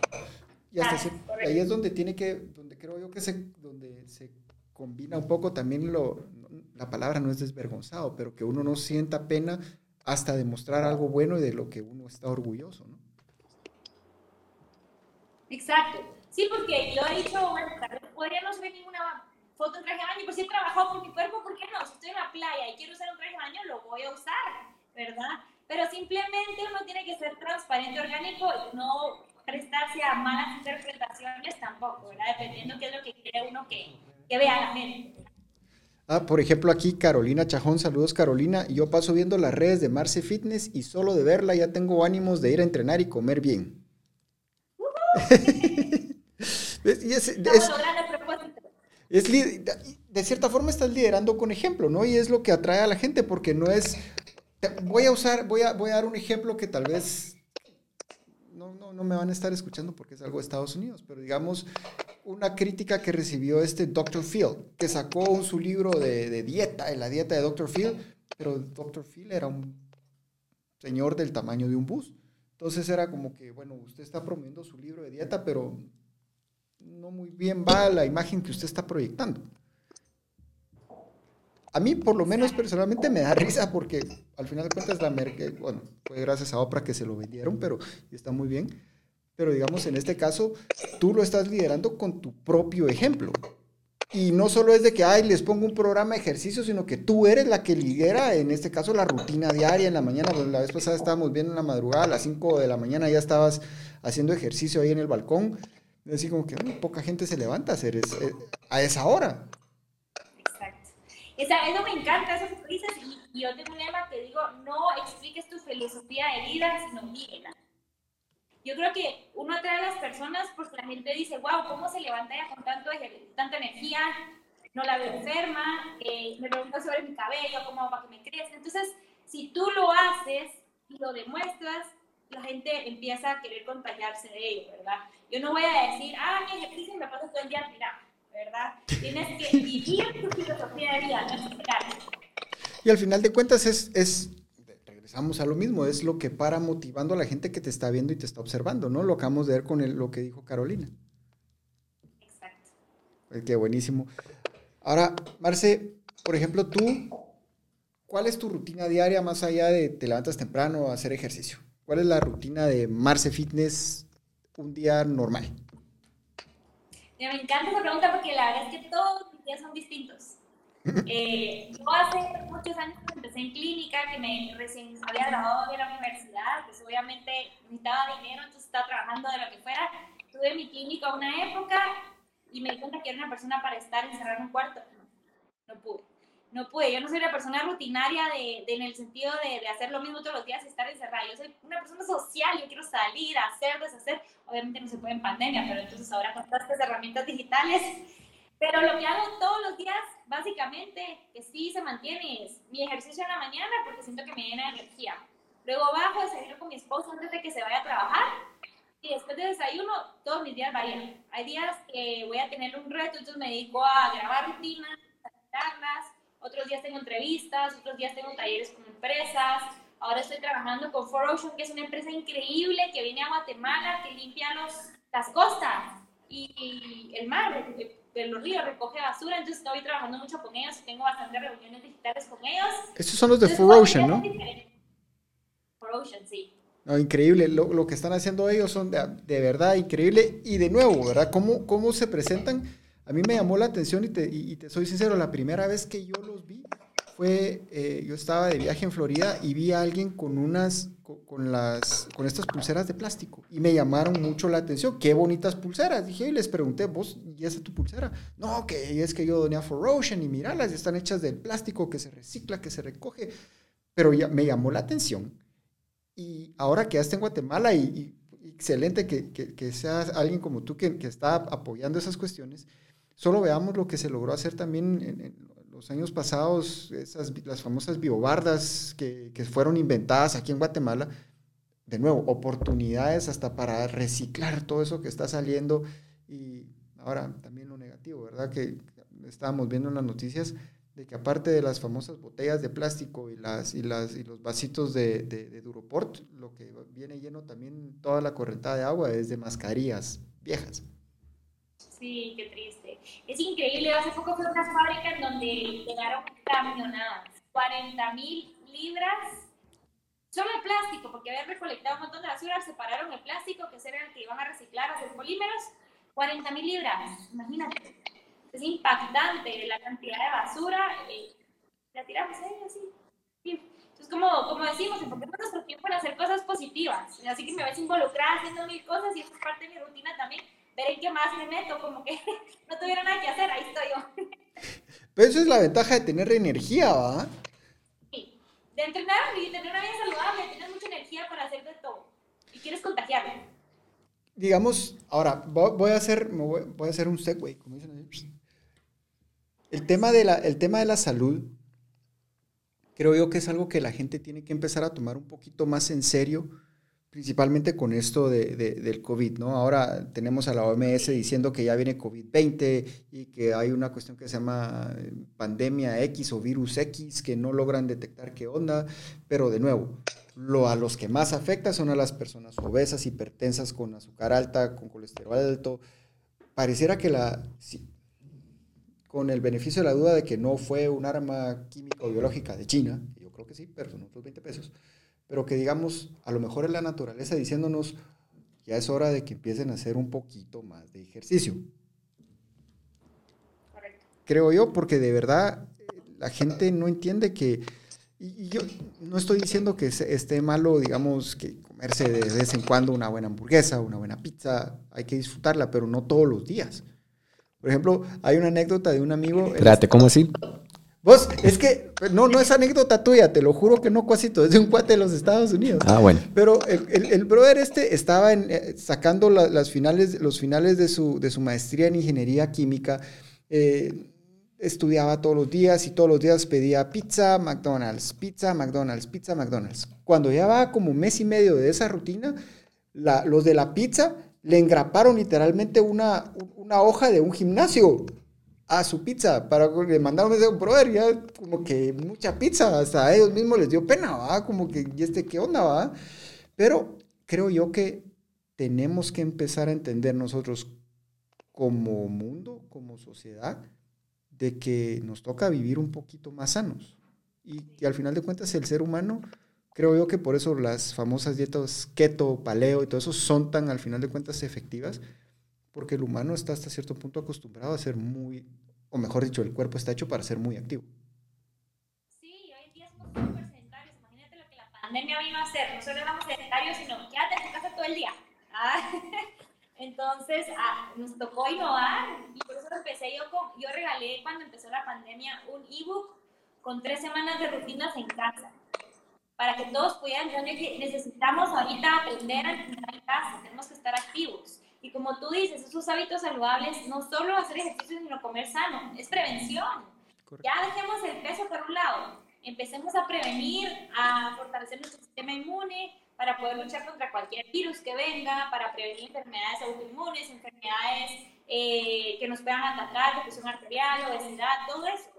Y hasta ahí es donde tiene que, donde creo yo que se, donde se combina un poco también lo, la palabra no es desvergonzado, pero que uno no sienta pena hasta demostrar algo bueno y de lo que uno está orgulloso, ¿no? Exacto. Sí, porque yo he dicho, bueno, podría no subir ninguna foto en traje de baño, pues si he trabajado por mi cuerpo, ¿por qué no? Si estoy en la playa y quiero usar un traje de baño, lo voy a usar, ¿verdad? Pero simplemente uno tiene que ser transparente, orgánico y no prestarse a malas interpretaciones tampoco, ¿verdad? Dependiendo qué es lo que quiere uno que, que vea la gente. Ah, por ejemplo, aquí Carolina Chajón, saludos Carolina. Yo paso viendo las redes de Marce Fitness y solo de verla ya tengo ánimos de ir a entrenar y comer bien. es, de cierta forma estás liderando con ejemplo, ¿no? Y es lo que atrae a la gente, porque no es... Voy a usar, voy a, voy a dar un ejemplo que tal vez no, no, no me van a estar escuchando porque es algo de Estados Unidos, pero digamos una crítica que recibió este Dr. Phil, que sacó su libro de, de dieta, la dieta de Dr. Phil, pero Dr. Phil era un señor del tamaño de un bus. Entonces era como que, bueno, usted está promoviendo su libro de dieta, pero no muy bien va la imagen que usted está proyectando. A mí, por lo menos personalmente, me da risa porque al final de cuentas la Merkel, bueno, fue gracias a Oprah que se lo vendieron, pero está muy bien. Pero digamos, en este caso, tú lo estás liderando con tu propio ejemplo. Y no solo es de que, ay, les pongo un programa de ejercicio, sino que tú eres la que lidera, en este caso, la rutina diaria en la mañana. Pues, la vez pasada estábamos viendo en la madrugada, a las 5 de la mañana ya estabas haciendo ejercicio ahí en el balcón. Así como que poca gente se levanta a hacer eh, a esa hora. Exacto. Esa, eso me encanta, eso que dices. Y, yo tengo un lema que digo, no expliques tu filosofía de vida, sino vívela yo creo que uno atrae a las personas porque la gente dice, wow, ¿cómo se levanta ella con tanto, tanta energía? No la veo enferma, eh, me pregunta sobre mi cabello, cómo para que me crezca. Entonces, si tú lo haces y lo demuestras, la gente empieza a querer contagiarse de ello, ¿verdad? Yo no voy a decir, ah, mi ejercicio me pasa todo el día mira, ¿verdad? Tienes que vivir tu filosofía de vida, no Y al final de cuentas es, es regresamos a lo mismo, es lo que para motivando a la gente que te está viendo y te está observando, ¿no? Lo acabamos de ver con lo que dijo Carolina. Exacto. Qué buenísimo. Ahora, Marce, por ejemplo, tú, ¿cuál es tu rutina diaria más allá de te levantas temprano a hacer ejercicio? ¿Cuál es la rutina de Marce Fitness un día normal? me encanta esa pregunta porque la verdad es que todos los días son distintos. Eh, yo hace muchos años empecé en clínica, que me recién había graduado de la universidad, pues obviamente necesitaba dinero, entonces estaba trabajando de lo que fuera. Tuve mi clínica una época y me di cuenta que era una persona para estar encerrada en un cuarto. No, no pude. No pude. Yo no soy una persona rutinaria de, en el sentido de, de, hacer lo mismo todos los días y estar encerrada. Yo soy una persona social, yo quiero salir, hacer, deshacer. Obviamente no se puede en pandemia, pero entonces ahora con todas estas herramientas digitales pero lo que hago todos los días, básicamente, que sí se mantiene, es mi ejercicio en la mañana porque siento que me llena de energía. Luego bajo, desayuno con mi esposo antes de que se vaya a trabajar. Y después de desayuno, todos mis días varían. Hay días que voy a tener un reto, entonces me dedico a grabar rutinas, a. Otros días tengo entrevistas, otros días tengo talleres con empresas. Ahora estoy trabajando con 4Ocean, que es una empresa increíble que viene a Guatemala, que limpia los, las costas y el mar de los ríos, recoge basura, entonces estoy trabajando mucho con ellos, tengo bastantes reuniones digitales con ellos. Estos son los de For Ocean, ¿no? For Ocean, sí. No, increíble, lo, lo, que están haciendo ellos son de, de, verdad increíble y de nuevo, ¿verdad? ¿Cómo, cómo se presentan? A mí me llamó la atención y te, y, y te soy sincero, la primera vez que yo los vi fue, eh, yo estaba de viaje en Florida y vi a alguien con unas, con, con, las, con estas pulseras de plástico y me llamaron mucho la atención. Qué bonitas pulseras. Dije, y les pregunté, vos, ¿y esa es tu pulsera? No, que es que yo doné a For Ocean y miralas, están hechas del plástico que se recicla, que se recoge. Pero ya me llamó la atención y ahora que ya está en Guatemala y, y excelente que, que, que, seas alguien como tú que, que, está apoyando esas cuestiones, solo veamos lo que se logró hacer también en, los años pasados, esas, las famosas biobardas que, que fueron inventadas aquí en Guatemala, de nuevo, oportunidades hasta para reciclar todo eso que está saliendo y ahora también lo negativo, ¿verdad? Que estábamos viendo en las noticias de que aparte de las famosas botellas de plástico y, las, y, las, y los vasitos de, de, de, Duroport, lo que viene lleno también toda la correntada de agua es de mascarillas viejas. Sí, qué triste. Es increíble, hace poco fue una fábrica en donde llegaron camionadas, 40 mil libras, solo de plástico, porque habían recolectado un montón de basura, separaron el plástico, que era el que iban a reciclar, a hacer polímeros, 40 mil libras, imagínate es impactante la cantidad de basura, eh, la tiramos ahí así. Entonces, como, como decimos, enfoquemos nuestro tiempo en hacer cosas positivas. Así que me ves involucrada haciendo mil cosas y eso es parte de mi rutina también. Ver en qué más me meto, como que no tuviera nada que hacer, ahí estoy yo. Pero eso es la ventaja de tener energía, ¿va? Sí, de entrenar y tener una vida saludable, tienes mucha energía para hacer de todo. Y quieres contagiarlo. Digamos, ahora, voy a hacer, voy, a hacer un segue, como dicen. El tema, de la, el tema de la salud, creo yo que es algo que la gente tiene que empezar a tomar un poquito más en serio, principalmente con esto de, de, del COVID, ¿no? Ahora tenemos a la OMS diciendo que ya viene COVID-20 y que hay una cuestión que se llama pandemia X o virus X que no logran detectar qué onda, pero de nuevo, lo, a los que más afecta son a las personas obesas, hipertensas, con azúcar alta, con colesterol alto. Pareciera que la, con el beneficio de la duda de que no fue un arma química o biológica de China, yo creo que sí, pero son otros 20 pesos, pero que digamos, a lo mejor es la naturaleza diciéndonos, ya es hora de que empiecen a hacer un poquito más de ejercicio. Correcto. Creo yo, porque de verdad la gente no entiende que, y, y yo no estoy diciendo que esté malo, digamos, que comerse de vez en cuando una buena hamburguesa, una buena pizza, hay que disfrutarla, pero no todos los días. Por ejemplo, hay una anécdota de un amigo. Espérate, ¿cómo así? Vos, es que no, no es anécdota tuya, te lo juro que no cuasito, es de un cuate de los Estados Unidos. Ah, bueno. Pero el, el, el brother este estaba en, eh, sacando la, las finales, los finales de su, de su maestría en ingeniería química. Eh, estudiaba todos los días y todos los días pedía pizza, McDonald's, pizza, McDonald's, pizza, McDonald's. Cuando ya va como mes y medio de esa rutina, la, los de la pizza le engraparon literalmente una, una hoja de un gimnasio a su pizza para que le mandaron ese brother ya como que mucha pizza hasta a ellos mismos les dio pena ¿va? como que y este qué onda va pero creo yo que tenemos que empezar a entender nosotros como mundo como sociedad de que nos toca vivir un poquito más sanos. Y que al final de cuentas el ser humano creo yo que por eso las famosas dietas keto, paleo y todo eso son tan al final de cuentas efectivas, porque el humano está hasta cierto punto acostumbrado a ser muy, o mejor dicho, el cuerpo está hecho para ser muy activo. Sí, hoy en día somos súper sedentarios. Imagínate lo que la pandemia vino a hacer. No solo éramos sedentarios, sino quédate en tu casa todo el día. Ah, entonces, ah, nos tocó innovar y por eso empecé yo con, yo regalé cuando empezó la pandemia un ebook con tres semanas de rutinas en casa para que todos pudieran necesitamos ahorita aprender a en casa, tenemos que estar activos. Y como tú dices, esos hábitos saludables, no solo hacer ejercicio, sino comer sano, es prevención. Correcto. Ya dejemos el peso por un lado, empecemos a prevenir, a fortalecer nuestro sistema inmune para poder luchar contra cualquier virus que venga, para prevenir enfermedades autoinmunes, enfermedades eh, que nos puedan atacar, depresión arterial, obesidad, todo eso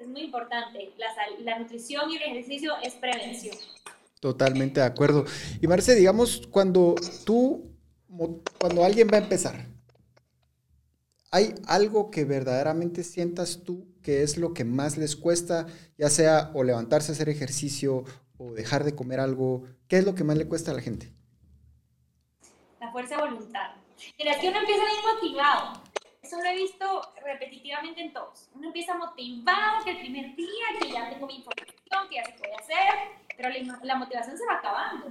es muy importante. La, la, nutrición y el ejercicio es prevención. Totalmente de acuerdo. Y Marce, digamos, cuando tú, cuando alguien va a empezar, ¿Hay algo que verdaderamente sientas tú que es lo que más les cuesta, ya sea o levantarse a hacer ejercicio o dejar de comer algo? ¿Qué es lo que más le cuesta a la gente? La fuerza de voluntad. Mira, es que uno empieza bien motivado. Eso lo he visto repetitivamente en todos. Uno empieza motivado que el primer día, que ya tengo mi información, que ya se puede hacer, pero la, motivación se va acabando.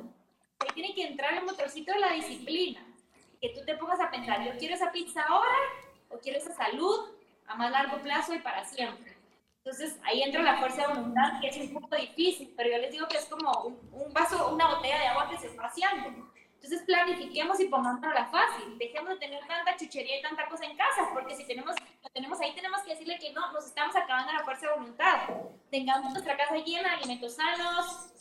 Ahí tiene que entrar el motorcito de la disciplina. Que tú te pongas a pensar, yo quiero esa pizza ahora o quiero esa salud a más largo plazo y para siempre. Entonces ahí entra la fuerza de voluntad, que es un poco difícil, pero yo les digo que es como un, vaso, una botella de agua que se está. Entonces planifiquemos y la fácil. Dejemos de tener tanta chuchería y tanta cosa en casa, porque si tenemos, lo tenemos ahí, tenemos que decirle que no, nos estamos acabando la fuerza de voluntad. Tengamos nuestra casa llena de alimentos sanos,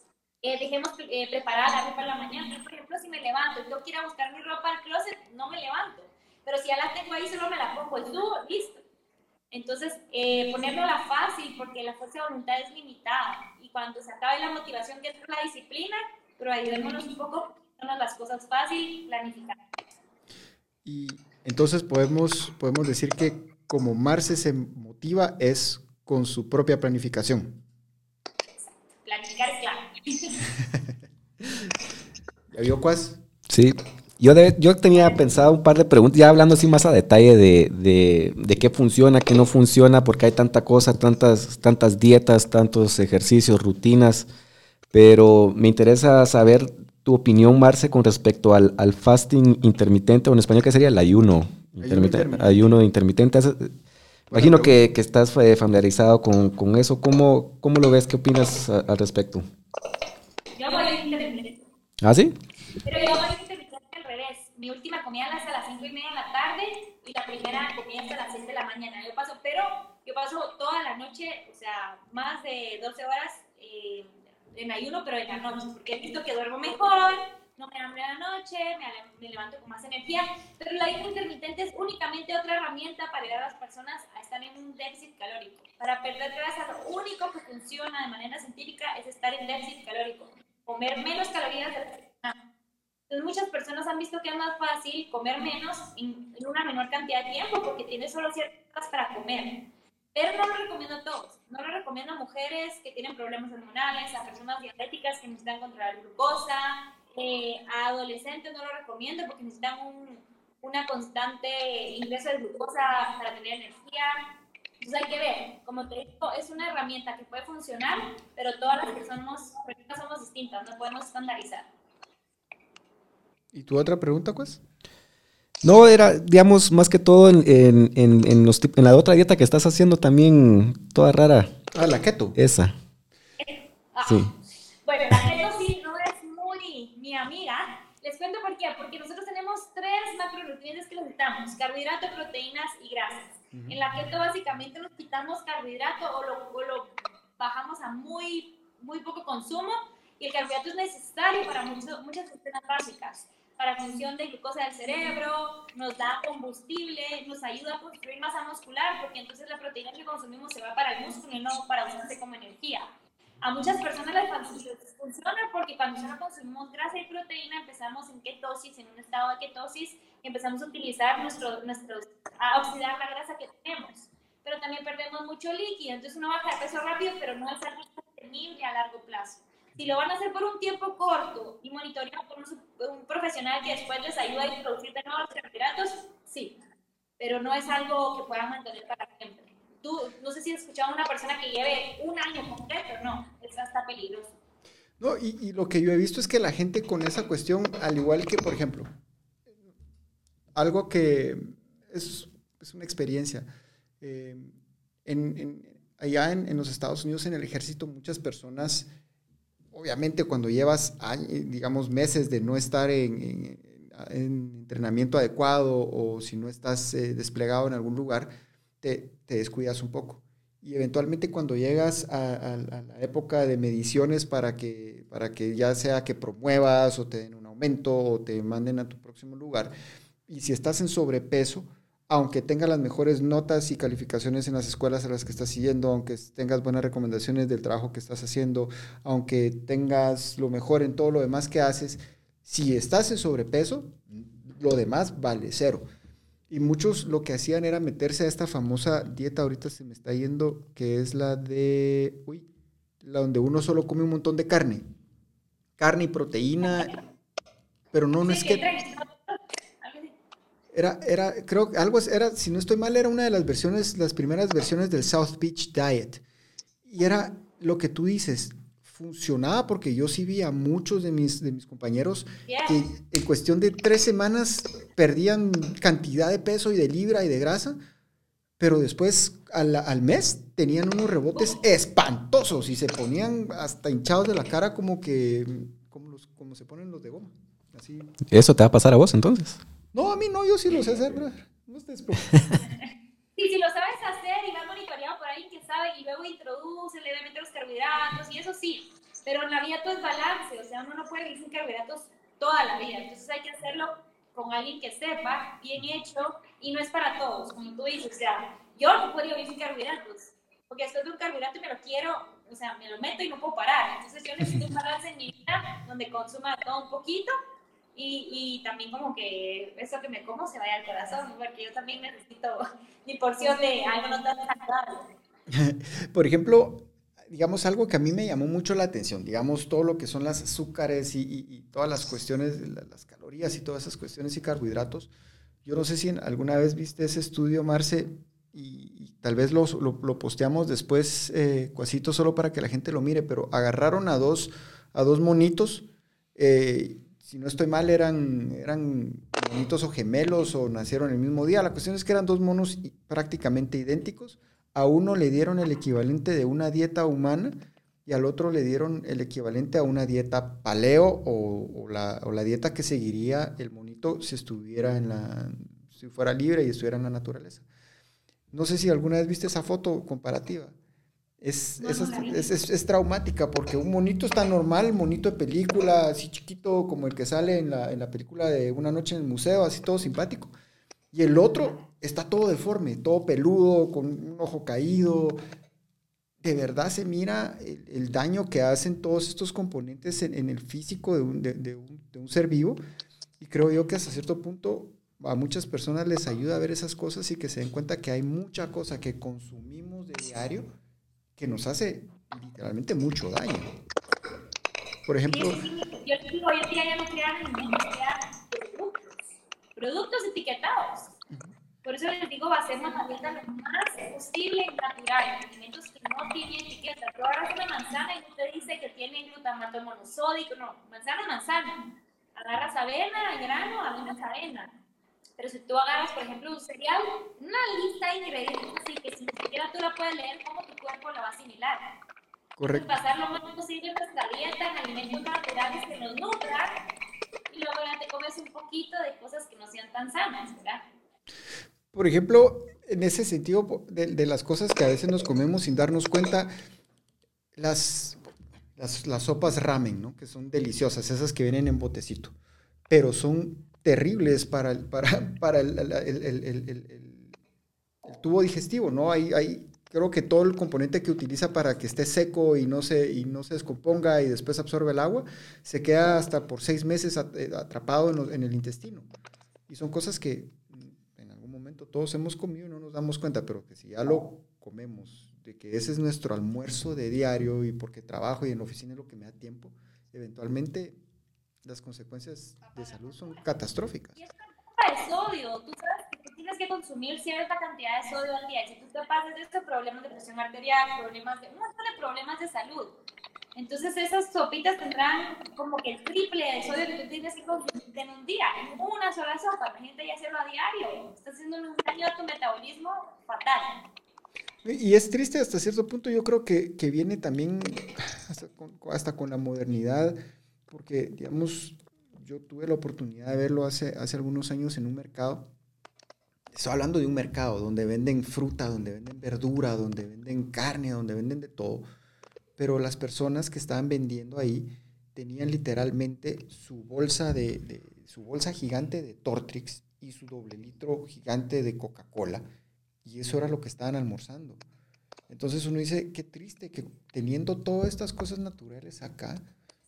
eh, dejemos eh, preparada la ropa para la mañana. Por ejemplo, si me levanto y tengo que ir a buscar mi ropa al closet, no me levanto. Pero si ya la tengo ahí, solo me la pongo y tú, listo. Entonnos, eh, la fácil, porque la fuerza de voluntad es limitada. Y cuando se acabe la motivación, que es la disciplina, pero ayudémonos un poco, son las cosas fáciles, planificar. Y entonces podemos, podemos decir que como Marce se motiva es con su propia planificación. Planificar es clave. ¿Ya vio cuás? Sí. Yo, yo tenía pensado un par de preguntas, ya hablando así más a detalle de, de, qué funciona, qué no funciona, porque hay tanta cosa, tantas, tantas dietas, tantos ejercicios, rutinas, pero me interesa saber tu opinión, Marce, con respecto al, al fasting intermitente, o en español, ¿qué sería? El ayuno. Intermitente, ayuno intermitente. Imagino que, que, estás eh, familiarizado con, con, eso. ¿Cómo, ¿Cómo lo ves? ¿Qué opinas al respecto? Yo voy a intermitente. ¿Ah, sí? Pero yo voy a intermitente al revés. Mi última comida es a las 5 y media de la tarde y la primera comida es a las 6 de la mañana. Yo paso, pero yo paso toda la noche, o sea, más de 12 horas eh, en ayuno, pero en la noche, porque he visto que duermo mejor no me hambre la noche, me, levanto con más energía, pero la dieta intermitente es únicamente otra herramienta para ayudar a las personas a estar en un déficit calórico. Para perder grasa, lo único que funciona de manera científica es estar en déficit calórico, comer menos calorías de entonces muchas personas han visto que es más fácil comer menos en, una menor cantidad de tiempo porque tienes solo ciertas para comer. Pero no lo recomiendo a todos. No lo recomiendo a mujeres que tienen problemas hormonales, a personas diabéticas que necesitan controlar glucosa, eh, a adolescentes no lo recomiendo porque necesitan un, una constante ingreso de glucosa para tener energía. Entonces hay que ver, como te digo, es una herramienta que puede funcionar, pero todas las personas somos distintas, no podemos estandarizar. ¿Y tu otra pregunta, pues? No, era, digamos, más que todo en, en, en, los, en la otra dieta que estás haciendo también, toda rara. Ah, la keto. Esa. Ah, sí. Bueno, la keto sí no es mi amiga. Les cuento por qué. Porque nosotros tenemos tres macronutrientes que necesitamos: carbohidratos, proteínas y grasas. En la keto básicamente nos quitamos carbohidrato o lo, bajamos a muy, muy poco consumo. Y el carbohidrato es necesario para muchas muchas sistemas básicas para función de glucosa del cerebro, nos da combustible, nos ayuda a construir masa muscular, porque entonces la proteína que consumimos se va para el músculo y no para usarse como energía. A muchas personas les funciona porque cuando solo consumimos grasa y proteína empezamos en ketosis, en un estado de ketosis, y empezamos a utilizar nuestro, nuestros, a oxidar la grasa que tenemos. Pero también perdemos mucho líquido, entonces uno baja de peso rápido, pero no algo sostenible a largo plazo. Si lo van a hacer por un tiempo corto y monitoreado por un, profesional que después les ayuda a introducir de nuevo los carbohidratos, sí, pero no es algo que puedan mantener para siempre tú, no sé si has escuchado a una persona que lleve un año completo, no, eso está peligroso. No, y, y, lo que yo he visto es que la gente con esa cuestión, al igual que, por ejemplo, algo que es, es una experiencia, eh, en, en, allá en, en, los Estados Unidos, en el ejército, muchas personas, obviamente cuando llevas, digamos, meses de no estar en, entrenamiento adecuado o si no estás eh, desplegado en algún lugar, te, descuidas un poco. Y eventualmente cuando llegas a, la época de mediciones para que, para que ya sea que promuevas o te den un aumento o te manden a tu próximo lugar, y si estás en sobrepeso, aunque tengas las mejores notas y calificaciones en las escuelas a las que estás siguiendo, aunque tengas buenas recomendaciones del trabajo que estás haciendo, aunque tengas lo mejor en todo lo demás que haces, si estás en sobrepeso, lo demás vale cero. Y muchos lo que hacían era meterse a esta famosa dieta, ahorita se me está yendo, que es la de, uy, la donde uno solo come un montón de carne. Carne y proteína, pero no, no es que... Era, era, creo que algo era, si no estoy mal, era una de las versiones, las primeras versiones del South Beach Diet. Y era lo que tú dices, funcionaba porque yo sí vi a muchos de mis, de mis compañeros que en cuestión de tres semanas perdían cantidad de peso y de libra y de grasa, pero después al, al mes tenían unos rebotes espantosos y se ponían hasta hinchados de la cara como que como, los, como se ponen los de goma. Así. ¿Eso te va a pasar a vos entonces? No, a mí no, yo sí lo sé hacer, bro. No estés Sí, si lo sabes hacer y vas monitoreado por alguien que sabe y luego introduce levemente los carbohidratos y eso sí, pero en la vida todo es balance, o sea, uno no puede vivir sin carbohidratos toda la vida, entonces hay que hacerlo con alguien que sepa, bien hecho, y no es para todos, como tú dices, o sea, yo no puedo vivir sin carbohidratos, porque después de un carbohidrato me lo quiero, o sea, me lo meto y no puedo parar, entonces yo necesito un balance en mi vida donde consuma todo un poquito y, y, también como que eso que me como se vaya al corazón, porque yo también necesito mi porción de algo no tan saludable. Por ejemplo, digamos algo que a mí me llamó mucho la atención, digamos todo lo que son las azúcares y, y, todas las cuestiones, las calorías y todas esas cuestiones y carbohidratos. Yo no sé si alguna vez viste ese estudio, Marce, y, tal vez lo, lo, lo posteamos después, eh, cuasito, solo para que la gente lo mire, pero agarraron a dos, a dos monitos. Eh, si no estoy mal, eran, eran monitos o gemelos o nacieron el mismo día. La cuestión es que eran dos monos prácticamente idénticos. A uno le dieron el equivalente de una dieta humana y al otro le dieron el equivalente a una dieta paleo o, la, o la, dieta que seguiría el monito si estuviera en la, si fuera libre y estuviera en la naturaleza. No sé si alguna vez viste esa foto comparativa. Es, es, es, traumática porque un monito está normal, monito de película, así chiquito como el que sale en la, en la, película de Una noche en el museo, así todo simpático. Y el otro está todo deforme, todo peludo, con un ojo caído. De verdad se mira el, el daño que hacen todos estos componentes en, en el físico de un, de, de, un, de un ser vivo. Y creo yo que hasta cierto punto a muchas personas les ayuda a ver esas cosas y que se den cuenta que hay mucha cosa que consumimos de diario que nos hace literalmente mucho daño. Por ejemplo... yo digo, hoy en día ya no crean productos, productos etiquetados. Por eso les digo, va a ser una dieta lo más posible natural, alimentos que no tienen etiqueta. Tú agarras una manzana y te dice que tiene glutamato monosódico, no, manzana, manzana. Agarras avena, grano, avena, avena pero si tú agarras, por ejemplo, un cereal, una lista de ingredientes así que si ni siquiera tú la puedes leer, ¿cómo cuerpo la va a asimilar? Correcto. Entonces, pasar lo más posible nuestra dieta en alimentos naturales que nos nutran y luego ya te comes un poquito de cosas que no sean tan sanas, ¿verdad? Por ejemplo, en ese sentido de, de las cosas que a veces nos comemos sin darnos cuenta, las, las, las sopas ramen, ¿no? Que son deliciosas, esas que vienen en botecito, pero son terribles para el, para, para el, el, el, tubo digestivo, ¿no? Hay, hay, creo que todo el componente que utiliza para que esté seco y no, se, y no se descomponga y después absorbe el agua, se queda hasta por seis meses eh, atrapado en, en el intestino. Y son cosas que en algún momento todos hemos comido y no nos damos cuenta, pero que si ya lo comemos, de que ese es nuestro almuerzo de diario y porque trabajo y en la oficina es lo que me da tiempo, eventualmente las consecuencias de salud son catastróficas. Y es sodio. Tú sabes que tienes que consumir cierta cantidad de sodio al día. Si tú te pasas de estos problemas de presión arterial, problemas de, un montón de problemas de salud. Entonces esas sopitas tendrán como que el triple de sodio que tú tienes que consumir en un día, en una sola sopa. Imagínate ya hacerlo a diario. Estás haciendo un daño a tu metabolismo fatal. Y es triste hasta cierto punto, yo creo que, que viene también hasta con, hasta con la modernidad porque, digamos, yo tuve la oportunidad de verlo hace, hace algunos años en un mercado. Estoy hablando de un mercado donde venden fruta, donde venden verdura, donde venden carne, donde venden de todo. Pero las personas que estaban vendiendo ahí tenían literalmente su bolsa, de, su bolsa gigante de Tortrix y su doble litro gigante de Coca-Cola. Y eso era lo que estaban almorzando. Entonces uno dice, qué triste que teniendo todas estas cosas naturales acá,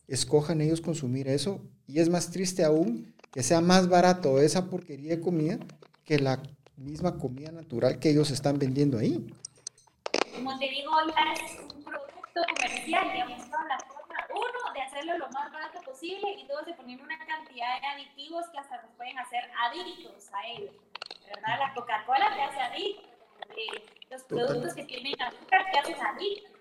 escojan ellos consumir eso. Y es más triste aún que sea más barato esa porquería de comida que la misma comida natural que ellos están vendiendo ahí. Como te digo, ya es un producto comercial, digamos, toda la forma, uno, de hacerlo lo más barato posible y dos, de poner una cantidad de aditivos que hasta nos pueden hacer adictos a ello. ¿Verdad? La Coca-Cola te hace adicto. Eh, los productos que tienen azúcar te hacen adicto.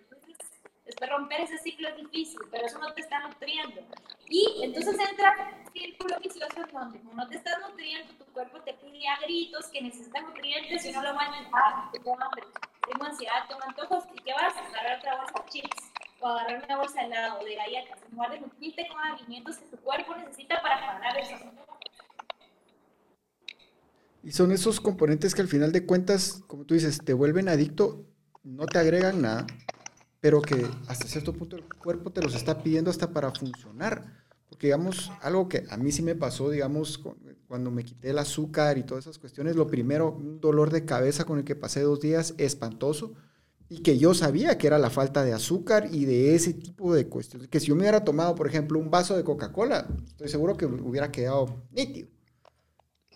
Después romper ese ciclo es difícil, pero eso no te está nutriendo. Y entonces entra un círculo vicioso donde como no te estás nutriendo, tu cuerpo te pide a gritos que necesitas nutrientes y no lo van a entrar, tengo hambre, tengo ansiedad, tengo antojos, ¿y qué vas? A agarrar otra bolsa de chips o agarrar una bolsa de helado de galletas, en lugar de nutrirte con alimentos que tu cuerpo necesita para parar eso. Y son esos componentes que al final de cuentas, como tú dices, te vuelven adicto, no te agregan nada, pero que hasta cierto punto el cuerpo te los está pidiendo hasta para funcionar. Porque, digamos, algo que a mí sí me pasó, digamos, cuando me quité el azúcar y todas esas cuestiones, lo primero, un dolor de cabeza con el que pasé dos días espantoso y que yo sabía que era la falta de azúcar y de ese tipo de cuestiones. Que si yo me hubiera tomado, por ejemplo, un vaso de Coca-Cola, estoy seguro que hubiera quedado nítido.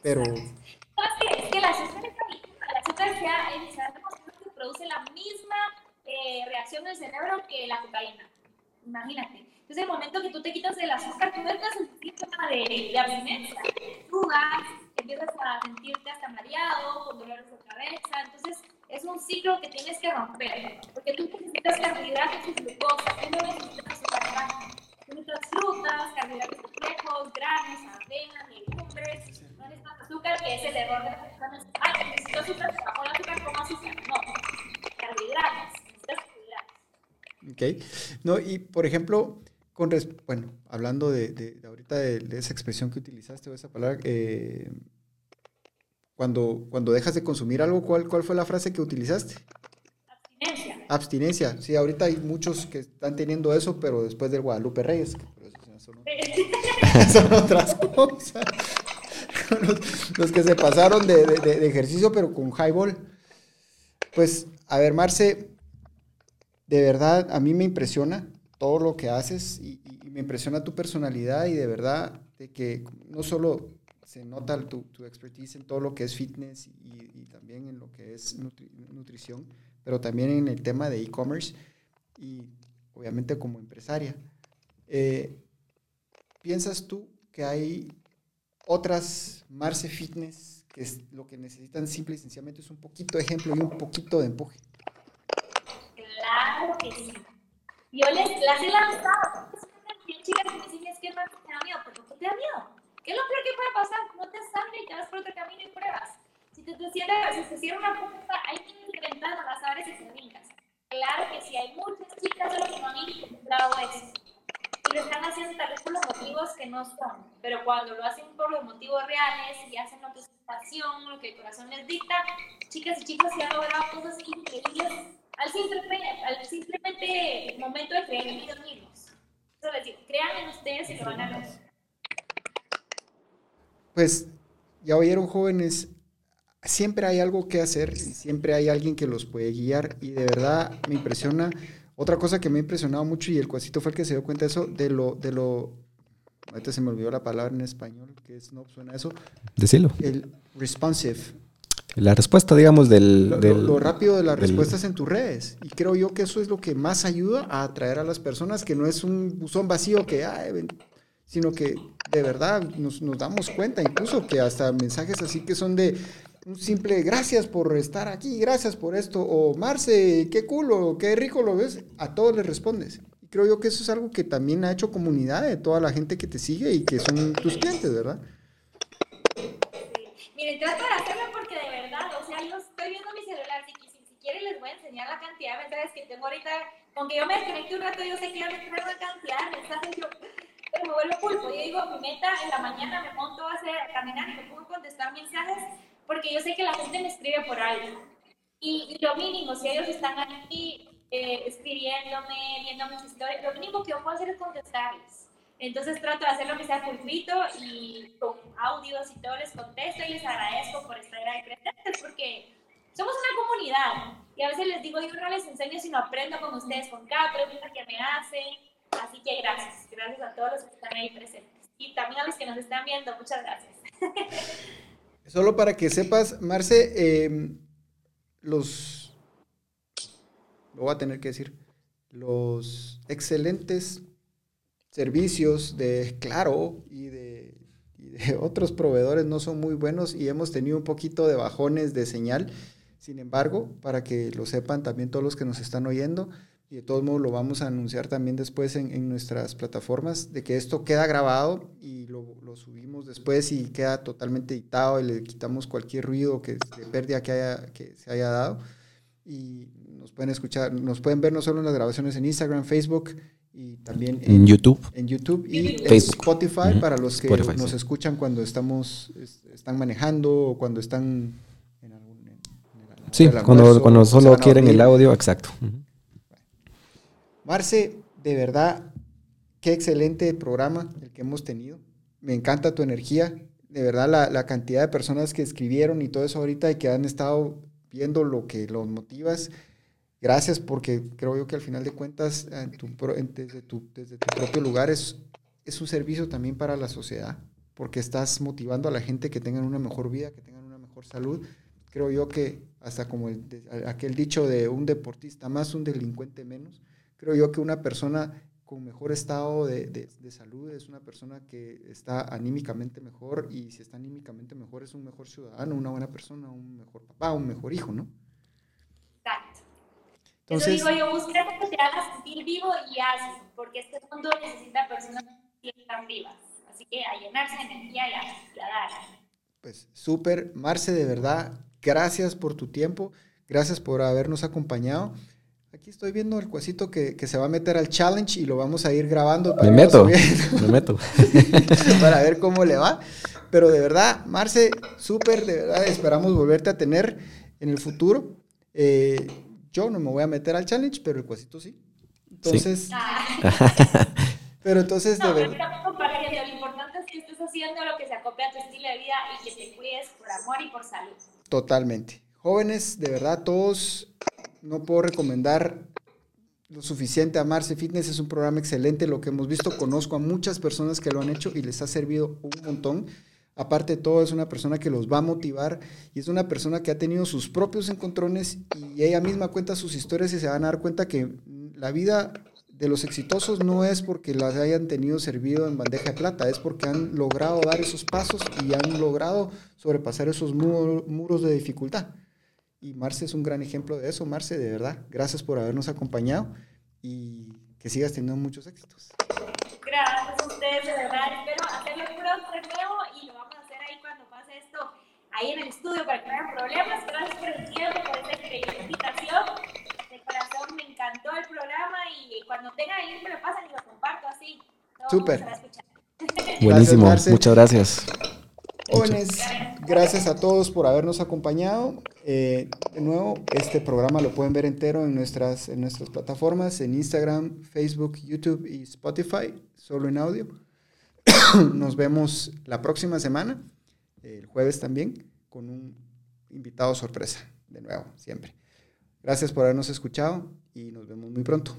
Pero... Es que el azúcar, el azúcar se ha que produce la misma eh, reacción del cerebro que la cocaína. Imagínate. Entonces, el momento que tú te quitas el azúcar, tú entras en un síntoma de, de abstinencia. Sudas, empiezas a sentirte hasta mareado, con dolores de cabeza. Entonces, es un ciclo que tienes que romper. Porque tú necesitas carbohidratos y glucosa. Tú no necesitas azúcar Tú necesitas frutas, carbohidratos complejos, granos, avenas, legumbres. No necesitas azúcar, que es el error de las personas. Ay, necesito azúcar, el azúcar, como azúcar. No, carbohidratos. Ok. No, y por ejemplo, con bueno, hablando de, de, ahorita de, esa expresión que utilizaste o esa palabra, eh, cuando, cuando dejas de consumir algo, ¿cuál, ¿cuál fue la frase que utilizaste? Abstinencia. Abstinencia. Sí, ahorita hay muchos que están teniendo eso, pero después del Guadalupe Reyes. son, son otras cosas. Los, los, que se pasaron de, de ejercicio, pero con highball. Pues, a ver, Marce, de verdad a mí me impresiona todo lo que haces y, me impresiona tu personalidad y de verdad de que no solo se nota tu, tu expertise en todo lo que es fitness y, también en lo que es nutrición, pero también en el tema de e-commerce y obviamente como empresaria. Eh, ¿Piensas tú que hay otras Marce Fitness que es lo que necesitan simple y sencillamente es un poquito de ejemplo y un poquito de empuje? Claro que sí. Yo les, las he lanzado. chicas me dicen, es que no te da miedo, pero no te da miedo. ¿Qué es lo peor que puede pasar? No te sangre y te vas por otro camino y pruebas. Si te, te si te cierra una puerta, hay que intentar las abres y se brincas. Claro que sí, hay muchas chicas los que no han encontrado eso. Y lo están haciendo tal vez por los motivos que no son. Pero cuando lo hacen por los motivos reales y hacen lo que es pasión, lo que el corazón les dicta, chicas y chicos se han logrado cosas increíbles al simplemente, al simplemente en ellos mismos. Eso les digo, crean en ustedes y lo van a lograr. Pues ya oyeron jóvenes, siempre hay algo que hacer y siempre hay alguien que los puede guiar y de verdad me impresiona. Otra cosa que me ha impresionado mucho y el cuasito fue el que se dio cuenta de eso, de lo, de lo, ahorita se me olvidó la palabra en español, que es, no suena eso. Decilo. El responsive la respuesta, digamos, del... Lo, rápido de las respuestas en tus redes. Y creo yo que eso es lo que más ayuda a atraer a las personas, que no es un buzón vacío que, ay, sino que de verdad nos, nos, damos cuenta, incluso que hasta mensajes así que son de un simple gracias por estar aquí, gracias por esto, o Marce, qué culo, qué rico lo ves, a todos les respondes. Y creo yo que eso es algo que también ha hecho comunidad de toda la gente que te sigue y que son tus clientes, ¿verdad? Miren, trato de hacerlo porque de verdad, o sea, yo estoy viendo mi celular, si, si, si quieren les voy a enseñar la cantidad de mensajes que tengo ahorita. Aunque yo me desconecte un rato, yo sé que ya me traigo una cantidad de mensajes, yo, pero me vuelvo pulpo. Yo digo, mi meta en la mañana me monto a hacer, caminar y me pongo a contestar mensajes porque yo sé que la gente me escribe por algo. Y, lo mínimo, si ellos están aquí eh, escribiéndome, viendo mis historias, lo mínimo que yo puedo hacer es contestarles. Entonces trato de hacerlo que sea pulpito y con audios y todo les contesto y les agradezco por estar ahí presentes porque somos una comunidad y a veces les digo, yo no les enseño sino aprendo con ustedes con cada pregunta que me hacen. Así que gracias, gracias a todos los que están ahí presentes y también a los que nos están viendo, muchas gracias. Solo para que sepas, Marce, em, los, lo voy a tener que decir, los excelentes servicios de Claro y de, y de otros proveedores no son muy buenos y hemos tenido un poquito de bajones de señal. Sin embargo, para que lo sepan también todos los que nos están oyendo, y de todos modos lo vamos a anunciar también después en, en nuestras plataformas, de que esto queda grabado y lo, lo, subimos después y queda totalmente editado y le quitamos cualquier ruido que de pérdida que, haya, que se haya dado. Y nos pueden escuchar, nos pueden ver no solo en las grabaciones en Instagram, Facebook y también en, en YouTube. En YouTube y en Spotify uh -huh. para los que Spotify, nos sí. escuchan cuando estamos, están manejando o cuando están en algún... En, en sí, cuando, cuando solo quieren el audio, exacto. Uh -huh. Marce, de verdad, qué excelente programa el que hemos tenido. Me encanta tu energía. De verdad, la, la, cantidad de personas que escribieron y todo eso ahorita y que han estado viendo lo que los motivas. Gracias, porque creo yo que al final de cuentas, en tu, en, desde, tu, desde, tu, propio lugar, es, es un servicio también para la sociedad, porque estás motivando a la gente que tengan una mejor vida, que tengan una mejor salud. Creo yo que hasta como el, aquel dicho de un deportista más, un delincuente menos, creo yo que una persona con mejor estado de, de, de, salud es una persona que está anímicamente mejor y si está anímicamente mejor es un mejor ciudadano, una buena persona, un mejor papá, un mejor hijo, ¿no? Exacto. Entonces, Eso digo yo, busca que te hagas sentir vivo y haces, porque este mundo necesita personas que están vivas. Así que a llenarse de energía y a, y a dar. Pues súper, Marce, de verdad, gracias por tu tiempo, gracias por habernos acompañado. Aquí estoy viendo el cuasito que, que, se va a meter al challenge y lo vamos a ir grabando. me meto, me meto. para ver cómo le va. Pero de verdad, Marce, súper, de verdad, esperamos volverte a tener en el futuro. Eh, yo no me voy a meter al challenge, pero el cuasito sí. Entonces, Sí. pero entonces, No, de pero verdad. tampoco para que lo importante es que estés haciendo lo que se acopie a tu estilo de vida y que te cuides por amor y por salud. Totalmente. Jóvenes, de verdad, todos, no puedo recomendar lo suficiente a Marce Fitness. Es un programa excelente. Lo que hemos visto, conozco a muchas personas que lo han hecho y les ha servido un montón. Aparte de todo, es una persona que los va a motivar y es una persona que ha tenido sus propios encontrones y ella misma cuenta sus historias y se van a dar cuenta que la vida de los exitosos no es porque las hayan tenido servido en bandeja de plata, es porque han logrado dar esos pasos y han logrado sobrepasar esos muros de dificultad. Y Marce es un gran ejemplo de eso. Marce, de verdad, gracias por habernos acompañado y que sigas teniendo muchos éxitos. Gracias a ustedes, de verdad. Espero hacerlo pronto de nuevo y lo vamos a hacer ahí cuando pase esto, ahí en el estudio para que no haya problemas. Gracias por el tiempo, por esta increíble invitación. Corazón, me encantó el programa y cuando tenga ahí me lo pasan y lo comparto así. Súper. Buenísimo, muchas gracias. Jóvenes, gracias a todos por habernos acompañado. Eh, de nuevo, este programa lo pueden ver entero en nuestras, en nuestras plataformas, en Instagram, Facebook, YouTube y Spotify, solo en audio. Nos vemos la próxima semana, el jueves también, con un invitado sorpresa, de nuevo, siempre. Gracias por habernos escuchado y nos vemos muy pronto.